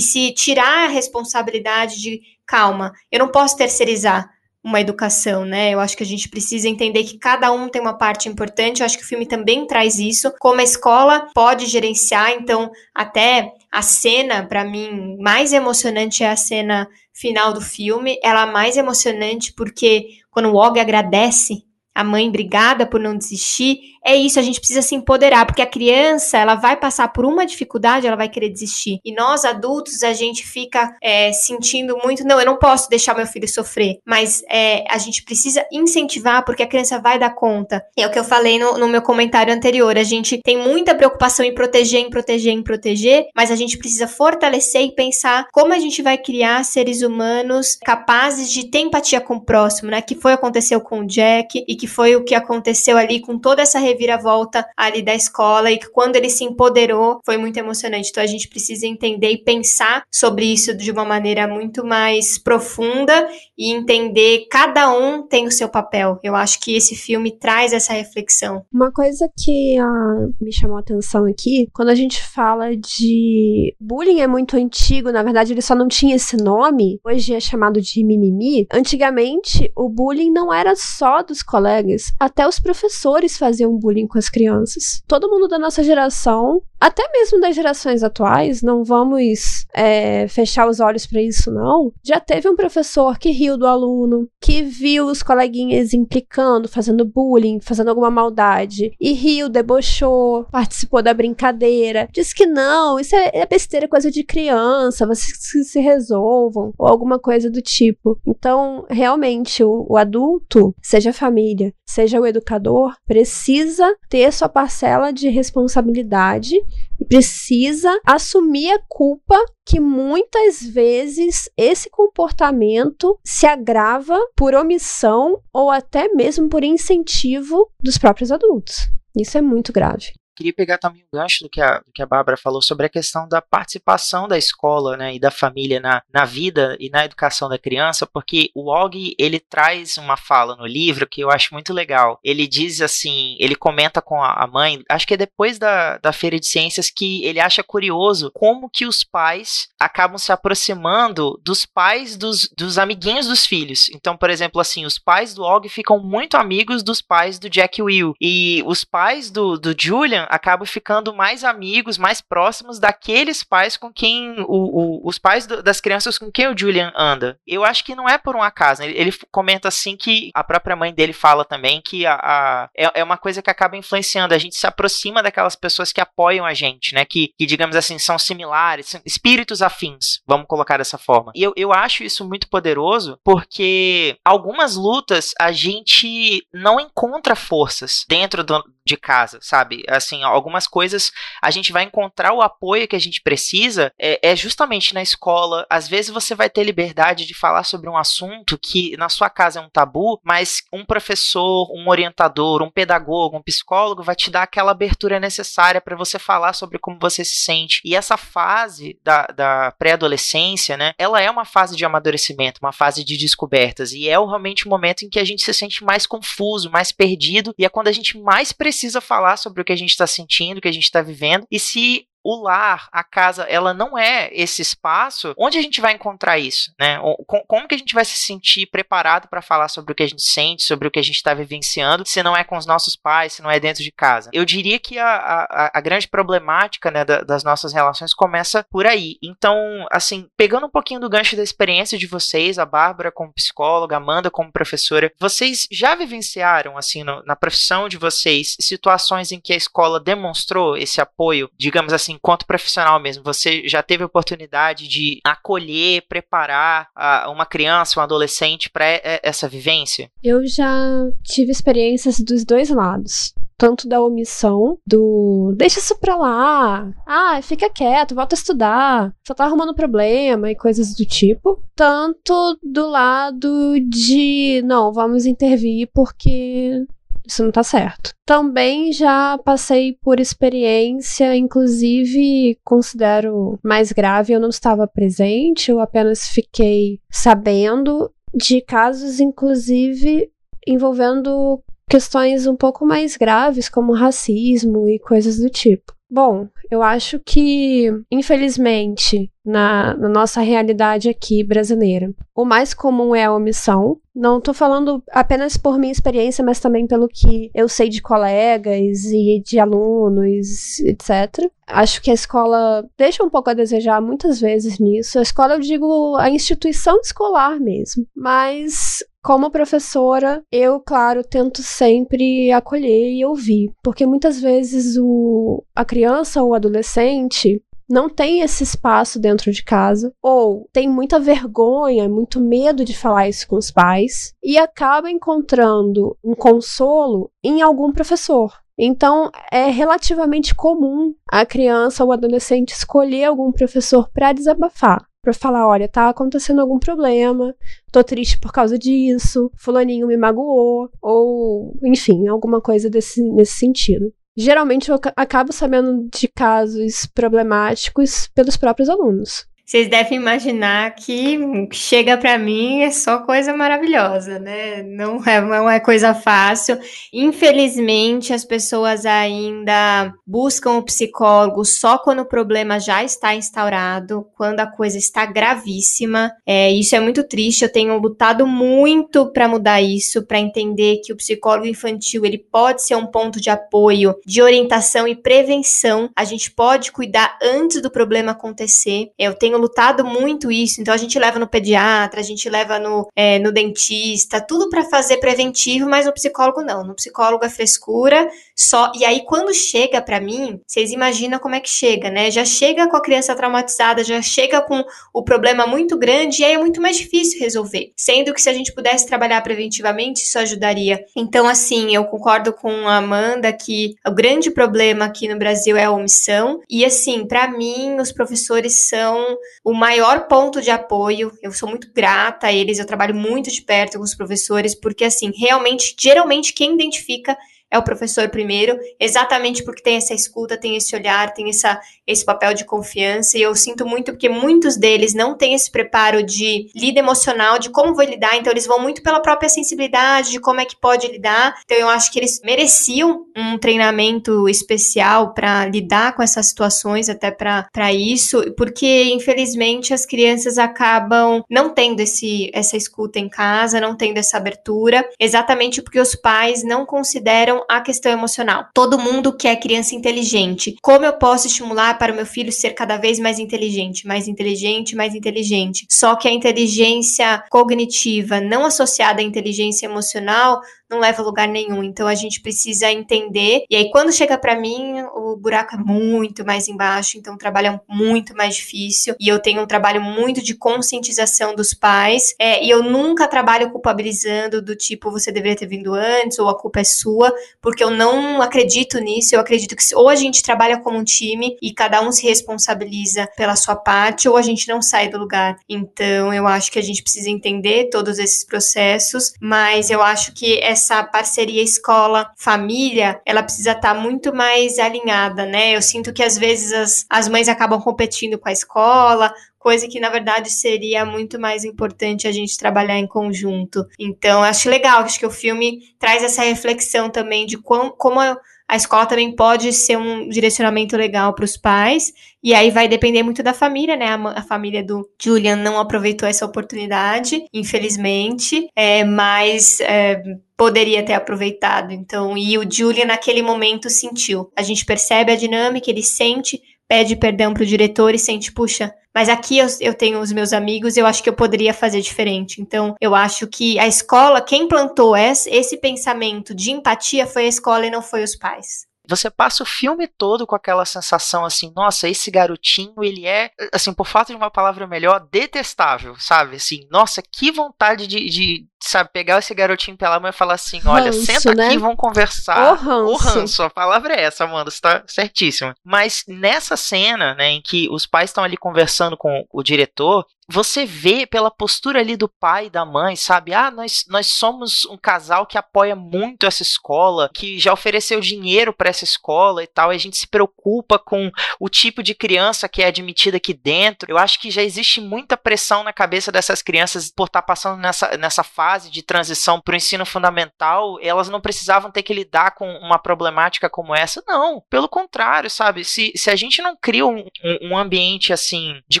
se tirar a responsabilidade de calma, eu não posso terceirizar uma educação, né? Eu acho que a gente precisa entender que cada um tem uma parte importante. Eu acho que o filme também traz isso, como a escola pode gerenciar. Então, até a cena, para mim, mais emocionante é a cena final do filme. Ela é mais emocionante porque quando o Og agradece a mãe, obrigada por não desistir, é isso, a gente precisa se empoderar, porque a criança, ela vai passar por uma dificuldade, ela vai querer desistir. E nós, adultos, a gente fica é, sentindo muito, não, eu não posso deixar meu filho sofrer, mas é, a gente precisa incentivar, porque a criança vai dar conta. É o que eu falei no, no meu comentário anterior, a gente tem muita preocupação em proteger, em proteger, em proteger, mas a gente precisa fortalecer e pensar como a gente vai criar seres humanos capazes de ter empatia com o próximo, né? Que foi aconteceu com o Jack e que foi o que aconteceu ali com toda essa reviravolta ali da escola e que quando ele se empoderou foi muito emocionante. Então a gente precisa entender e pensar sobre isso de uma maneira muito mais profunda e entender cada um tem o seu papel. Eu acho que esse filme traz essa reflexão. Uma coisa que uh, me chamou a atenção aqui, quando a gente fala de bullying é muito antigo, na verdade ele só não tinha esse nome, hoje é chamado de mimimi. Antigamente o bullying não era só dos colegas, até os professores faziam bullying com as crianças. Todo mundo da nossa geração, até mesmo das gerações atuais, não vamos é, fechar os olhos para isso, não. Já teve um professor que riu do aluno, que viu os coleguinhas implicando, fazendo bullying, fazendo alguma maldade, e riu, debochou, participou da brincadeira, disse que não, isso é, é besteira, coisa de criança, vocês se resolvam, ou alguma coisa do tipo. Então, realmente, o, o adulto, seja a família, seja o educador, precisa ter sua parcela de responsabilidade e precisa assumir a culpa que muitas vezes esse comportamento se agrava por omissão ou até mesmo por incentivo dos próprios adultos. Isso é muito grave queria pegar também um gancho do que a, do que a Bárbara falou sobre a questão da participação da escola né, e da família na, na vida e na educação da criança, porque o Og ele traz uma fala no livro que eu acho muito legal. Ele diz assim, ele comenta com a mãe, acho que é depois da, da feira de ciências que ele acha curioso como que os pais acabam se aproximando dos pais dos, dos amiguinhos dos filhos. Então, por exemplo, assim, os pais do Og ficam muito amigos dos pais do Jack Will e os pais do, do Julian acabam ficando mais amigos, mais próximos daqueles pais com quem o, o, os pais do, das crianças com quem o Julian anda. Eu acho que não é por um acaso. Ele, ele comenta assim que a própria mãe dele fala também que a, a é, é, uma coisa que acaba influenciando. A gente se aproxima daquelas pessoas que apoiam a gente, né? Que, que digamos assim, são similares, são espíritos afins, vamos colocar dessa forma. E eu, eu acho isso muito poderoso porque algumas lutas a gente não encontra forças dentro do, de casa, sabe? Assim, algumas coisas a gente vai encontrar o apoio que a gente precisa é, é, justamente na escola. Às vezes você vai ter liberdade de falar sobre um assunto que na sua casa é um tabu, mas um professor, um orientador, um pedagogo, um psicólogo vai te dar aquela abertura necessária para você falar sobre como você se sente. E essa fase da, da pré-adolescência, né? Ela é uma fase de amadurecimento, uma fase de descobertas. E é realmente o momento em que a gente se sente mais confuso, mais perdido, e é quando a gente mais precisa precisa falar sobre o que a gente está sentindo, o que a gente está vivendo, e se o lar, a casa, ela não é esse espaço, onde a gente vai encontrar isso, né? Como que a gente vai se sentir preparado para falar sobre o que a gente sente, sobre o que a gente está vivenciando, se não é com os nossos pais, se não é dentro de casa? Eu diria que a, a, a grande problemática né, das nossas relações começa por aí. Então, assim, pegando um pouquinho do gancho da experiência de vocês, a Bárbara como psicóloga, a Amanda como professora, vocês já vivenciaram, assim, no, na profissão de vocês, situações em que a escola demonstrou esse apoio, digamos assim, enquanto profissional mesmo, você já teve a oportunidade de acolher, preparar uh, uma criança, um adolescente para essa vivência? Eu já tive experiências dos dois lados tanto da omissão, do deixa isso pra lá, ah, fica quieto, volta a estudar, só tá arrumando problema e coisas do tipo, tanto do lado de não, vamos intervir porque isso não tá certo. Também já passei por experiência, inclusive considero mais grave, eu não estava presente, eu apenas fiquei sabendo de casos, inclusive, envolvendo questões um pouco mais graves, como racismo e coisas do tipo. Bom, eu acho que, infelizmente, na, na, nossa realidade aqui brasileira, o mais comum é a omissão. Não tô falando apenas por minha experiência, mas também pelo que eu sei de colegas e de alunos, etc. Acho que a escola deixa um pouco a desejar muitas vezes nisso. A escola, eu digo, a instituição escolar mesmo. Mas como professora, eu, claro, tento sempre acolher e ouvir, porque muitas vezes o, a criança ou o adolescente não tem esse espaço dentro de casa, ou tem muita vergonha, muito medo de falar isso com os pais, e acaba encontrando um consolo em algum professor. Então, é relativamente comum a criança ou adolescente escolher algum professor para desabafar para falar, olha, tá acontecendo algum problema, tô triste por causa disso, fulaninho me magoou, ou, enfim, alguma coisa desse, nesse sentido. Geralmente eu acabo sabendo de casos problemáticos pelos próprios alunos. Vocês devem imaginar que chega para mim é só coisa maravilhosa, né? Não é, não é coisa fácil. Infelizmente, as pessoas ainda buscam o psicólogo só quando o problema já está instaurado, quando a coisa está gravíssima. É, isso é muito triste. Eu tenho lutado muito para mudar isso, para entender que o psicólogo infantil ele pode ser um ponto de apoio, de orientação e prevenção. A gente pode cuidar antes do problema acontecer. Eu tenho tenho lutado muito isso, então a gente leva no pediatra, a gente leva no, é, no dentista, tudo para fazer preventivo, mas no psicólogo não. No psicólogo é frescura, só. E aí, quando chega para mim, vocês imaginam como é que chega, né? Já chega com a criança traumatizada, já chega com o problema muito grande, e aí é muito mais difícil resolver. Sendo que se a gente pudesse trabalhar preventivamente, isso ajudaria. Então, assim, eu concordo com a Amanda que o grande problema aqui no Brasil é a omissão. E assim, para mim, os professores são o maior ponto de apoio. Eu sou muito grata a eles, eu trabalho muito de perto com os professores, porque assim, realmente, geralmente quem identifica é o professor primeiro, exatamente porque tem essa escuta, tem esse olhar, tem essa, esse papel de confiança. E eu sinto muito porque muitos deles não têm esse preparo de lida emocional, de como vou lidar. Então, eles vão muito pela própria sensibilidade, de como é que pode lidar. Então, eu acho que eles mereciam um treinamento especial para lidar com essas situações, até para isso, porque infelizmente as crianças acabam não tendo esse, essa escuta em casa, não tendo essa abertura, exatamente porque os pais não consideram a questão emocional. Todo mundo quer criança inteligente. Como eu posso estimular para o meu filho ser cada vez mais inteligente, mais inteligente, mais inteligente? Só que a inteligência cognitiva não associada à inteligência emocional não leva a lugar nenhum. Então a gente precisa entender. E aí quando chega para mim, o buraco é muito mais embaixo, então o trabalho é muito mais difícil. E eu tenho um trabalho muito de conscientização dos pais. É, e eu nunca trabalho culpabilizando do tipo você deveria ter vindo antes ou a culpa é sua, porque eu não acredito nisso. Eu acredito que ou a gente trabalha como um time e cada um se responsabiliza pela sua parte, ou a gente não sai do lugar. Então eu acho que a gente precisa entender todos esses processos, mas eu acho que essa essa parceria escola-família, ela precisa estar tá muito mais alinhada, né? Eu sinto que às vezes as, as mães acabam competindo com a escola, coisa que na verdade seria muito mais importante a gente trabalhar em conjunto. Então, acho legal, acho que o filme traz essa reflexão também de como, como a escola também pode ser um direcionamento legal para os pais. E aí vai depender muito da família, né? A, a, família do Julian não aproveitou essa oportunidade, infelizmente, é, mas é, poderia ter aproveitado. Então, e o Julian naquele momento sentiu. A gente percebe a dinâmica, ele sente, pede perdão pro diretor e sente, puxa, mas aqui eu, eu tenho os meus amigos, eu acho que eu poderia fazer diferente. Então, eu acho que a escola, quem plantou esse, esse pensamento de empatia foi a escola e não foi os pais. Você passa o filme todo com aquela sensação assim, nossa, esse garotinho, ele é, assim, por falta de uma palavra melhor, detestável, sabe? Assim, nossa, que vontade de, de sabe, pegar esse garotinho pela mão e falar assim, olha, ranço, senta né? aqui, vamos conversar. O ranço. o ranço. A palavra é essa, Amanda, você tá certíssima. Mas nessa cena, né, em que os pais estão ali conversando com o diretor, você vê pela postura ali do pai e da mãe, sabe? Ah, nós, nós somos um casal que apoia muito essa escola, que já ofereceu dinheiro para essa escola e tal, e a gente se preocupa com o tipo de criança que é admitida aqui dentro. Eu acho que já existe muita pressão na cabeça dessas crianças por estar tá passando nessa, nessa fase de transição para o ensino fundamental, elas não precisavam ter que lidar com uma problemática como essa. Não, pelo contrário, sabe? Se, se a gente não cria um, um ambiente assim de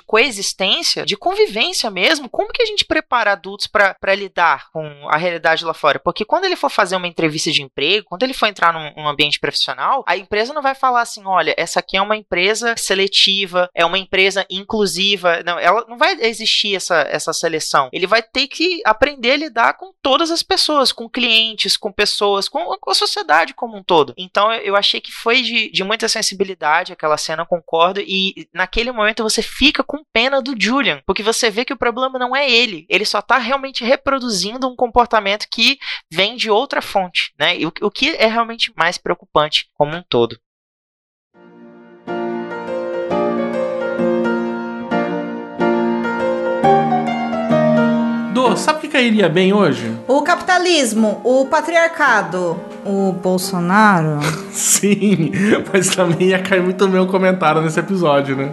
coexistência, de convivência mesmo, como que a gente prepara adultos para lidar com a realidade lá fora? Porque quando ele for fazer uma entrevista de emprego, quando ele for entrar num, num ambiente profissional, a empresa não vai falar assim: olha, essa aqui é uma empresa seletiva, é uma empresa inclusiva. Não, ela não vai existir essa, essa seleção. Ele vai ter que aprender a lidar com todas as pessoas, com clientes, com pessoas, com, a sociedade como um todo. Então eu achei que foi de, de muita sensibilidade aquela cena, concordo. E naquele momento você fica com pena do Julian, porque você vê que o problema não é ele, ele só está realmente reproduzindo um comportamento que vem de outra fonte, né? E o, o que é realmente mais preocupante como um todo. Sabe o que cairia bem hoje? O capitalismo, o patriarcado, o Bolsonaro. Sim, mas também ia cair muito bem o comentário nesse episódio, né?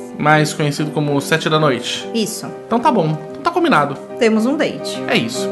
Mais conhecido como Sete da Noite. Isso. Então tá bom, então tá combinado. Temos um date. É isso.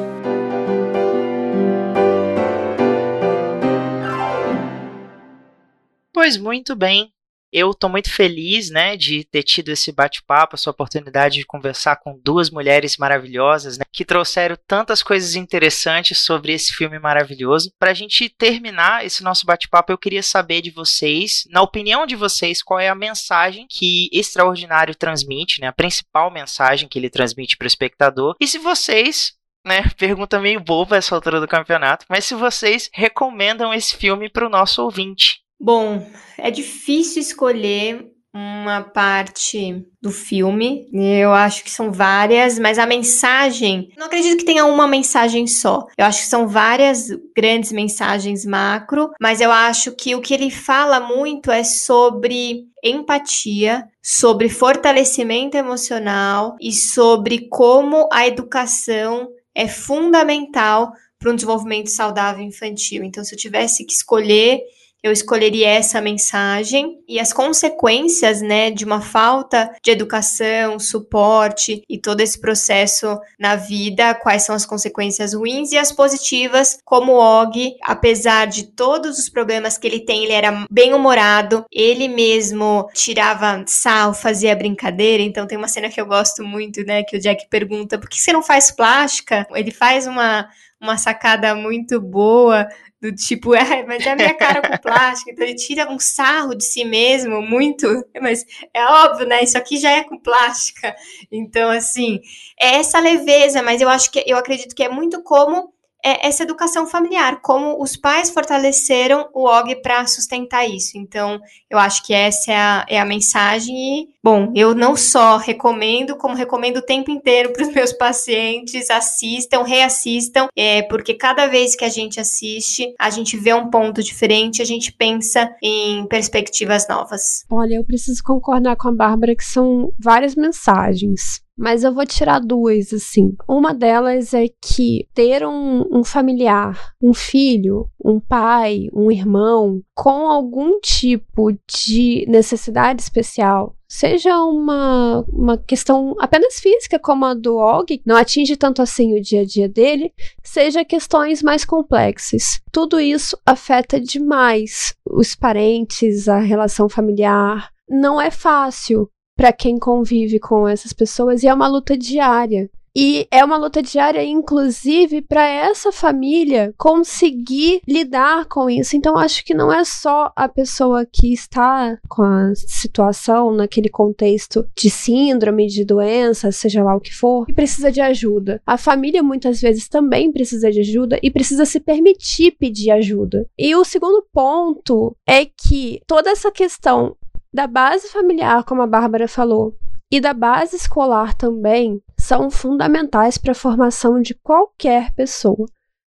Pois muito bem. Eu estou muito feliz, né, de ter tido esse bate-papo, essa oportunidade de conversar com duas mulheres maravilhosas, né, que trouxeram tantas coisas interessantes sobre esse filme maravilhoso. Para a gente terminar esse nosso bate-papo, eu queria saber de vocês, na opinião de vocês, qual é a mensagem que Extraordinário transmite, né, a principal mensagem que ele transmite para o espectador. E se vocês né? Pergunta meio boba essa altura do campeonato, mas se vocês recomendam esse filme para o nosso ouvinte. Bom, é difícil escolher uma parte do filme. Eu acho que são várias, mas a mensagem, não acredito que tenha uma mensagem só. Eu acho que são várias grandes mensagens macro, mas eu acho que o que ele fala muito é sobre empatia, sobre fortalecimento emocional e sobre como a educação é fundamental para um desenvolvimento saudável infantil. Então, se eu tivesse que escolher eu escolheria essa mensagem e as consequências, né, de uma falta de educação, suporte e todo esse processo na vida, quais são as consequências ruins e as positivas, como o Og, apesar de todos os problemas que ele tem, ele era bem humorado, ele mesmo tirava sal, fazia brincadeira, então tem uma cena que eu gosto muito, né, que o Jack pergunta, por que você não faz plástica? Ele faz uma uma sacada muito boa do tipo, é, mas é a minha cara com plástico, então ele tira um sarro de si mesmo, muito, mas é óbvio, né? Isso aqui já é com plástica. Então, assim, é essa leveza, mas eu acho que eu acredito que é muito como é essa educação familiar, como os pais fortaleceram o Og para sustentar isso. Então, eu acho que essa é a, é a mensagem. E, bom, eu não só recomendo, como recomendo o tempo inteiro para os meus pacientes: assistam, reassistam, é, porque cada vez que a gente assiste, a gente vê um ponto diferente, a gente pensa em perspectivas novas. Olha, eu preciso concordar com a Bárbara que são várias mensagens mas eu vou tirar duas, assim. Uma delas é que ter um, um, familiar, um filho, um pai, um irmão com algum tipo de necessidade especial, seja uma, uma questão apenas física, como a do Og, não atinge tanto assim o dia a dia dele, seja questões mais complexas. Tudo isso afeta demais os parentes, a relação familiar. Não é fácil para quem convive com essas pessoas e é uma luta diária. E é uma luta diária, inclusive, para essa família conseguir lidar com isso. Então, acho que não é só a pessoa que está com a situação, naquele contexto de síndrome, de doença, seja lá o que for, que precisa de ajuda. A família muitas vezes também precisa de ajuda e precisa se permitir pedir ajuda. E o segundo ponto é que toda essa questão da base familiar, como a Bárbara falou, e da base escolar também são fundamentais para a formação de qualquer pessoa,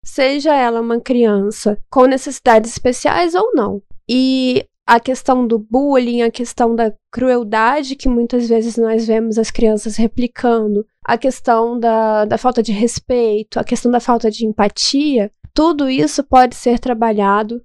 seja ela uma criança com necessidades especiais ou não. E a questão do bullying, a questão da crueldade que muitas vezes nós vemos as crianças replicando, a questão da, da falta de respeito, a questão da falta de empatia, tudo isso pode ser trabalhado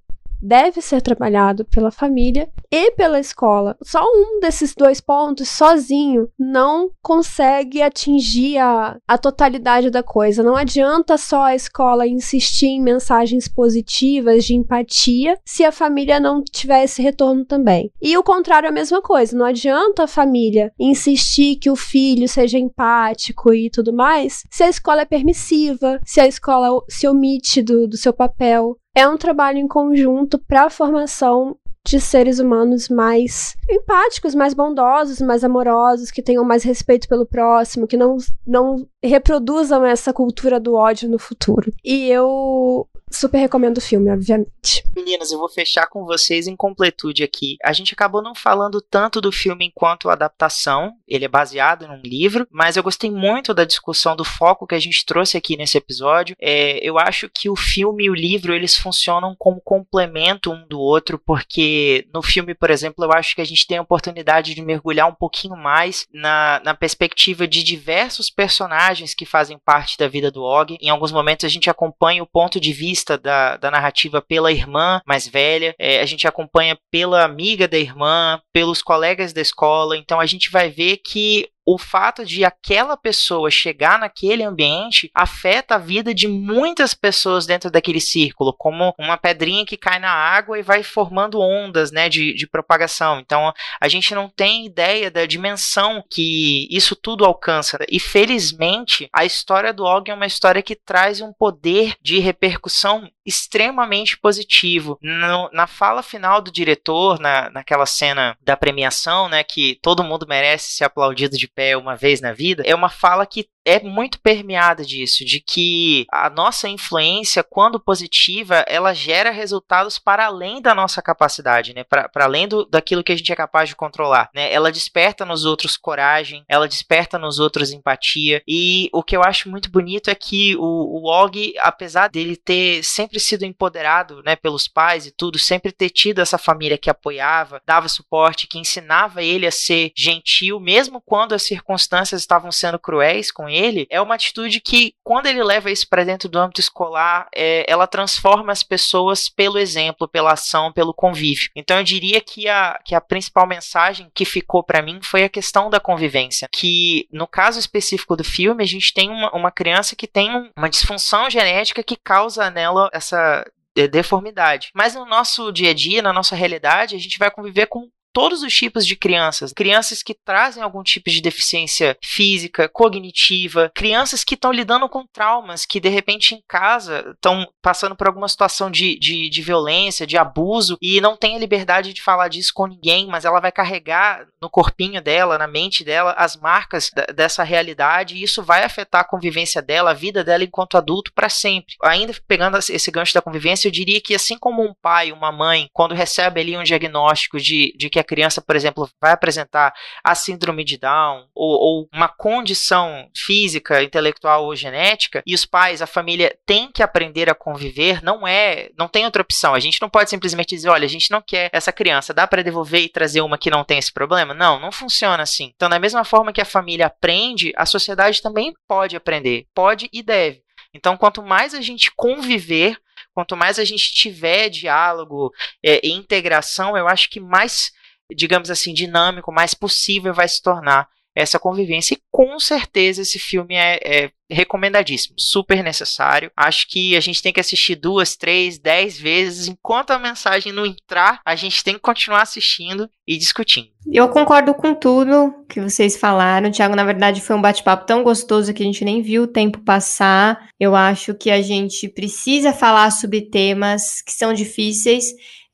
deve ser trabalhado pela família e pela escola. Só um desses dois pontos sozinho não consegue atingir a, a totalidade da coisa. Não adianta só a escola insistir em mensagens positivas de empatia se a família não tiver esse retorno também. E o contrário é a mesma coisa. Não adianta a família insistir que o filho seja empático e tudo mais se a escola é permissiva, se a escola se omite do, do seu papel é um trabalho em conjunto para a formação de seres humanos mais empáticos, mais bondosos, mais amorosos, que tenham mais respeito pelo próximo, que não, não reproduzam essa cultura do ódio no futuro. E eu Super recomendo o filme, obviamente. Meninas, eu vou fechar com vocês em completude aqui. A gente acabou não falando tanto do filme enquanto adaptação, ele é baseado num livro, mas eu gostei muito da discussão do foco que a gente trouxe aqui nesse episódio. É, eu acho que o filme e o livro eles funcionam como complemento um do outro, porque no filme, por exemplo, eu acho que a gente tem a oportunidade de mergulhar um pouquinho mais na, na perspectiva de diversos personagens que fazem parte da vida do Og. Em alguns momentos a gente acompanha o ponto de vista vista da, da narrativa pela irmã mais velha, é, a gente acompanha pela amiga da irmã, pelos colegas da escola, então a gente vai ver que o fato de aquela pessoa chegar naquele ambiente afeta a vida de muitas pessoas dentro daquele círculo, como uma pedrinha que cai na água e vai formando ondas né, de, de propagação. Então a gente não tem ideia da dimensão que isso tudo alcança. E felizmente a história do Og é uma história que traz um poder de repercussão extremamente positivo. No, na fala final do diretor, na, naquela cena da premiação, né, que todo mundo merece ser aplaudido de pé uma vez na vida, é uma fala que é muito permeada disso, de que a nossa influência, quando positiva, ela gera resultados para além da nossa capacidade, né? Para além do, daquilo que a gente é capaz de controlar, né? Ela desperta nos outros coragem, ela desperta nos outros empatia. E o que eu acho muito bonito é que o, o Og, apesar dele ter sempre sido empoderado, né, pelos pais e tudo, sempre ter tido essa família que apoiava, dava suporte, que ensinava ele a ser gentil, mesmo quando as circunstâncias estavam sendo cruéis com ele ele é uma atitude que, quando ele leva isso para dentro do âmbito escolar, é, ela transforma as pessoas pelo exemplo, pela ação, pelo convívio. Então eu diria que a, que a principal mensagem que ficou para mim foi a questão da convivência. Que no caso específico do filme, a gente tem uma, uma criança que tem uma disfunção genética que causa nela essa deformidade. Mas no nosso dia a dia, na nossa realidade, a gente vai conviver com todos os tipos de crianças. Crianças que trazem algum tipo de deficiência física, cognitiva, crianças que estão lidando com traumas, que de repente em casa estão passando por alguma situação de, de, de violência, de abuso, e não tem a liberdade de falar disso com ninguém, mas ela vai carregar no corpinho dela, na mente dela, as marcas dessa realidade, e isso vai afetar a convivência dela, a vida dela enquanto adulto para sempre. Ainda pegando esse gancho da convivência, eu diria que assim como um pai, uma mãe, quando recebe ali um diagnóstico de, de que a criança, por exemplo, vai apresentar a síndrome de Down ou, ou uma condição física, intelectual ou genética, e os pais, a família tem que aprender a conviver, não é, não tem outra opção. A gente não pode simplesmente dizer, olha, a gente não quer essa criança, dá para devolver e trazer uma que não tem esse problema? Não, não funciona assim. Então, da mesma forma que a família aprende, a sociedade também pode aprender, pode e deve. Então, quanto mais a gente conviver, quanto mais a gente tiver diálogo é, e integração, eu acho que mais, digamos assim, dinâmico, mais possível vai se tornar essa convivência. E com certeza esse filme é, é, recomendadíssimo, super necessário. Acho que a gente tem que assistir duas, três, dez vezes. Enquanto a mensagem não entrar, a gente tem que continuar assistindo e discutindo. Eu concordo com tudo que vocês falaram. Tiago, na verdade, foi um bate-papo tão gostoso que a gente nem viu o tempo passar. Eu acho que a gente precisa falar sobre temas que são difíceis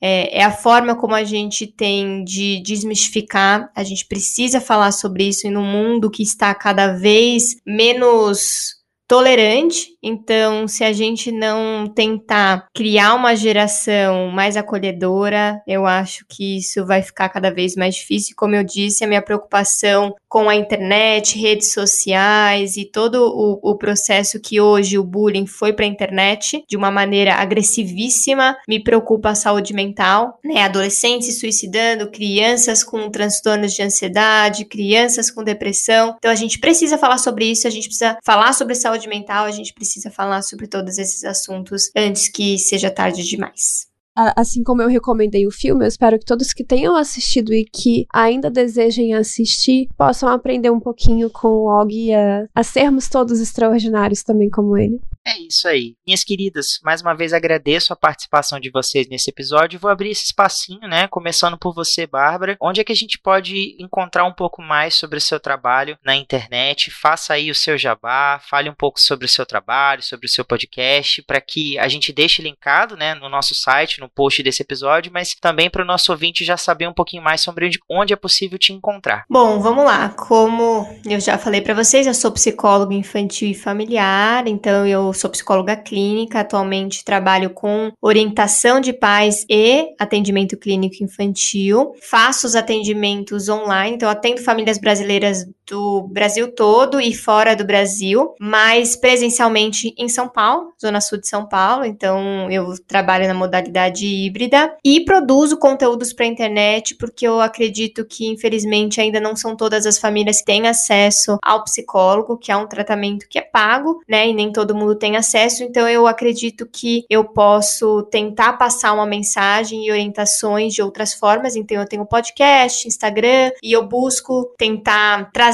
é, é, a forma como a gente tem de desmistificar. A gente precisa falar sobre isso e no mundo que está cada vez menos tolerante. Então, se a gente não tentar criar uma geração mais acolhedora, eu acho que isso vai ficar cada vez mais difícil. Como eu disse, a minha preocupação com a internet, redes sociais e todo o, o processo que hoje o bullying foi para a internet de uma maneira agressivíssima, me preocupa a saúde mental, né? Adolescentes se suicidando, crianças com transtornos de ansiedade, crianças com depressão. Então, a gente precisa falar sobre isso, a gente precisa falar sobre saúde saúde mental, a gente precisa falar sobre todos esses assuntos antes que seja tarde demais. Assim como eu recomendei o filme, eu espero que todos que tenham assistido e que ainda desejem assistir possam aprender um pouquinho com o Og a, a sermos todos extraordinários também como ele. É isso aí. Minhas queridas, mais uma vez agradeço a participação de vocês nesse episódio. Vou abrir esse espacinho, né? Começando por você, Bárbara. Onde é que a gente pode encontrar um pouco mais sobre o seu trabalho na internet? Faça aí o seu jabá, fale um pouco sobre o seu trabalho, sobre o seu podcast, para que a gente deixe linkado, né, no nosso site, no post desse episódio, mas também para o nosso ouvinte já saber um pouquinho mais sobre onde é possível te encontrar. Bom, vamos lá. Como eu já falei para vocês, eu sou psicóloga infantil e familiar, então eu sou psicóloga clínica, atualmente trabalho com orientação de pais e atendimento clínico infantil. Faço os atendimentos online, então atendo famílias brasileiras do Brasil todo e fora do Brasil, mas presencialmente em São Paulo, Zona Sul de São Paulo, então eu trabalho na modalidade híbrida e produzo conteúdos para a internet porque eu acredito que infelizmente ainda não são todas as famílias que têm acesso ao psicólogo, que é um tratamento que é pago, né, e nem todo mundo tem acesso, então eu acredito que eu posso tentar passar uma mensagem e orientações de outras formas. Então eu tenho podcast, Instagram e eu busco tentar trazer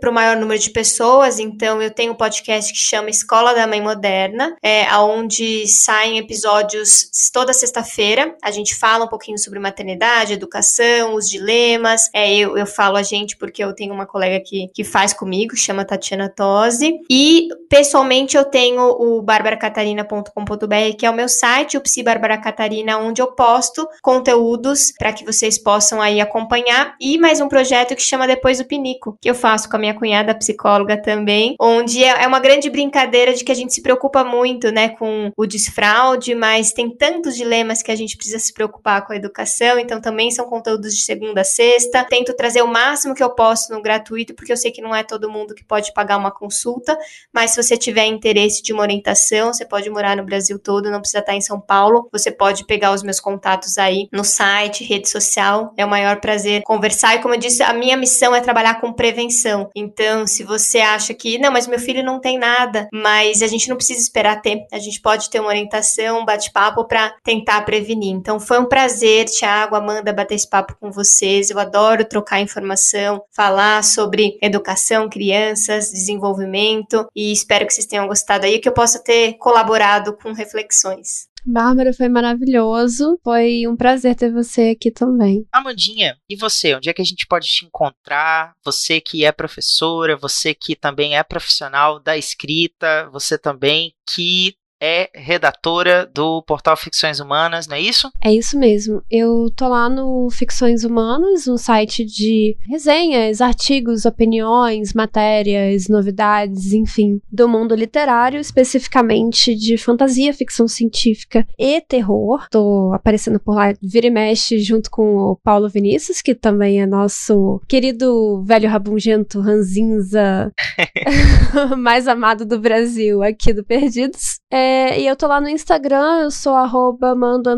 para o maior número de pessoas. Então eu tenho um podcast que chama Escola da Mãe Moderna, é onde saem episódios toda sexta-feira. A gente fala um pouquinho sobre maternidade, educação, os dilemas. É, eu, eu falo a gente porque eu tenho uma colega que, que faz comigo, chama Tatiana Tosi. E pessoalmente eu tenho o barbaracatarina.com.br, que é o meu site, o Psi Bárbara Catarina, onde eu posto conteúdos para que vocês possam aí acompanhar. E mais um projeto que chama Depois do Pinico, que eu faço com a minha cunhada psicóloga também, onde é, é uma grande brincadeira de que a gente se preocupa muito, né, com o desfraude, mas tem tantos dilemas que a gente precisa se preocupar com a educação, então também são conteúdos de segunda a sexta. Tento trazer o máximo que eu posso no gratuito, porque eu sei que não é todo mundo que pode pagar uma consulta, mas se você tiver interesse de uma orientação, você pode morar no Brasil todo, não precisa estar em São Paulo. Você pode pegar os meus contatos aí no site, rede social. É o maior prazer conversar. E como eu disse, a minha missão é trabalhar com prevenção. Então, se você acha que, não, mas meu filho não tem nada, mas a gente não precisa esperar ter. A gente pode ter uma orientação, um bate-papo para tentar prevenir. Então, foi um prazer, Tiago, Amanda, bater esse papo com vocês. Eu adoro trocar informação, falar sobre educação, crianças, desenvolvimento e espero que vocês tenham gostado aí, que eu possa ter colaborado com reflexões. Bárbara, foi maravilhoso. Foi um prazer ter você aqui também. Amandinha, e você? Onde é que a gente pode te encontrar? Você que é professora, você que também é profissional da escrita, você também que é redatora do portal Ficções Humanas, não é isso? É isso mesmo. Eu tô lá no Ficções Humanas, um site de resenhas, artigos, opiniões, matérias, novidades, enfim, do mundo literário, especificamente de fantasia, ficção científica e terror. Tô aparecendo por lá, vira e mexe, junto com o Paulo Vinícius, que também é nosso querido velho rabungento ranzinza mais amado do Brasil, aqui do Perdidos. É, e eu tô lá no Instagram, eu sou arroba mando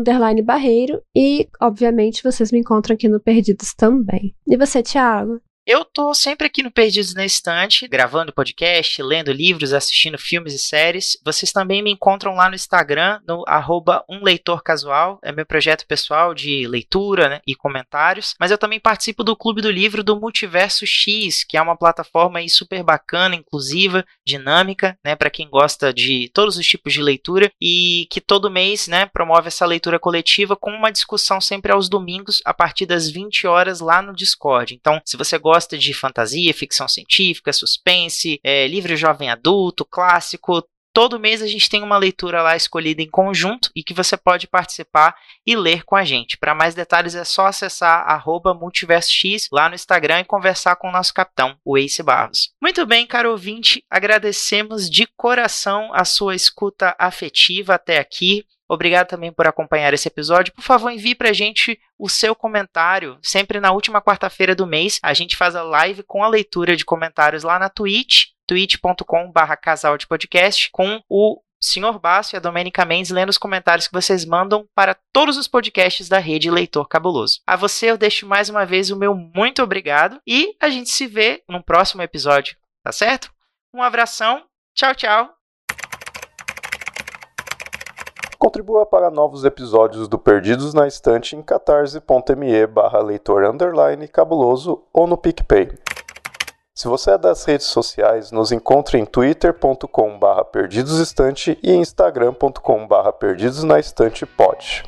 barreiro. E, obviamente, vocês me encontram aqui no Perdidos também. E você, Thiago? Eu tô sempre aqui no Perdidos na Estante, gravando podcast, lendo livros, assistindo filmes e séries. Vocês também me encontram lá no Instagram, no arroba um leitor casual. É meu projeto pessoal de leitura né, e comentários. Mas eu também participo do Clube do Livro do Multiverso X, que é uma plataforma aí super bacana, inclusiva, dinâmica, né, para quem gosta de todos os tipos de leitura e que todo mês, né, promove essa leitura coletiva com uma discussão sempre aos domingos a partir das 20 horas lá no Discord. Então, se você gosta gosta de fantasia, ficção científica, suspense, é, livro jovem adulto, clássico, Todo mês a gente tem uma leitura lá escolhida em conjunto e que você pode participar e ler com a gente. Para mais detalhes é só acessar multiversox lá no Instagram e conversar com o nosso capitão, o Ace Barros. Muito bem, caro ouvinte, agradecemos de coração a sua escuta afetiva até aqui. Obrigado também por acompanhar esse episódio. Por favor, envie pra gente o seu comentário. Sempre na última quarta-feira do mês, a gente faz a live com a leitura de comentários lá na Twitch, twitch.com.br casal de podcast, com o Sr. Basso e a Domênica Mendes lendo os comentários que vocês mandam para todos os podcasts da rede Leitor Cabuloso. A você eu deixo mais uma vez o meu muito obrigado e a gente se vê no próximo episódio, tá certo? Um abração, tchau, tchau. Contribua para novos episódios do Perdidos na Estante em catarse.me barra leitor underline cabuloso ou no PicPay. Se você é das redes sociais, nos encontre em twitter.com barra perdidosestante e instagram.com barra perdidosnaestantepod.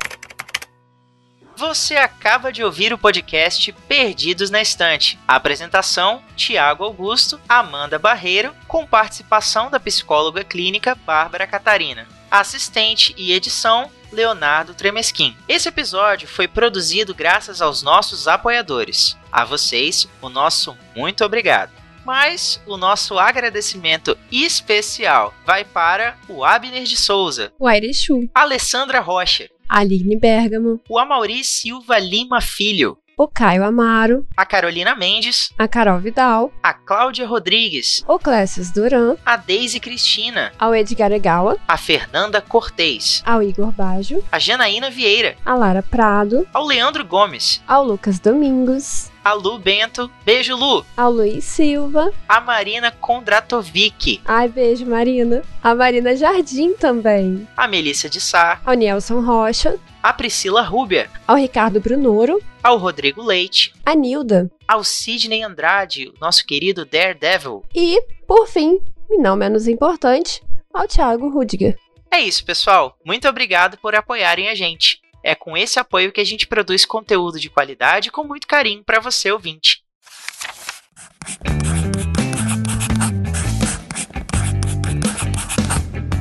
Você acaba de ouvir o podcast Perdidos na Estante. A apresentação: Tiago Augusto, Amanda Barreiro, com participação da psicóloga clínica Bárbara Catarina assistente e edição Leonardo Tremesquim. Esse episódio foi produzido graças aos nossos apoiadores. A vocês, o nosso muito obrigado. Mas o nosso agradecimento especial vai para o Abner de Souza, o Airechu, Alessandra Rocha, Aline Bergamo, o Amauri Silva Lima Filho, o Caio Amaro, a Carolina Mendes, a Carol Vidal, a Cláudia Rodrigues, o Clécio Duran, a Deise Cristina, ao Edgar Egawa, a Fernanda Cortez, ao Igor Bajo, a Janaína Vieira, a Lara Prado, ao Leandro Gomes, ao Lucas Domingos, a Lu Bento. Beijo, Lu. Ao Luiz Silva. A Marina Kondratovic. Ai, beijo, Marina. A Marina Jardim também. A Melissa de Sá. Ao Nelson Rocha. A Priscila Rúbia. Ao Ricardo Brunoro. Ao Rodrigo Leite. A Nilda. Ao Sidney Andrade, nosso querido Daredevil. E, por fim, e não menos importante, ao Thiago Rudiger. É isso, pessoal. Muito obrigado por apoiarem a gente. É com esse apoio que a gente produz conteúdo de qualidade com muito carinho para você ouvinte.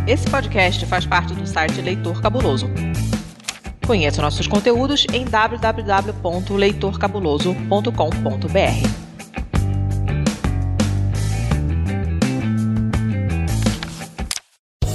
Esse podcast faz parte do site Leitor Cabuloso. Conheça nossos conteúdos em www.leitorcabuloso.com.br.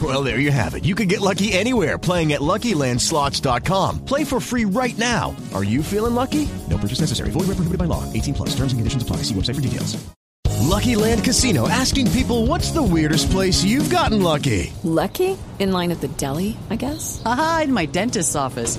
Well, there you have it. You can get lucky anywhere playing at LuckyLandSlots.com. Play for free right now. Are you feeling lucky? No purchase necessary. Void where prohibited by law. 18 plus. Terms and conditions apply. See website for details. Lucky Land Casino asking people what's the weirdest place you've gotten lucky? Lucky? In line at the deli, I guess? Aha, in my dentist's office.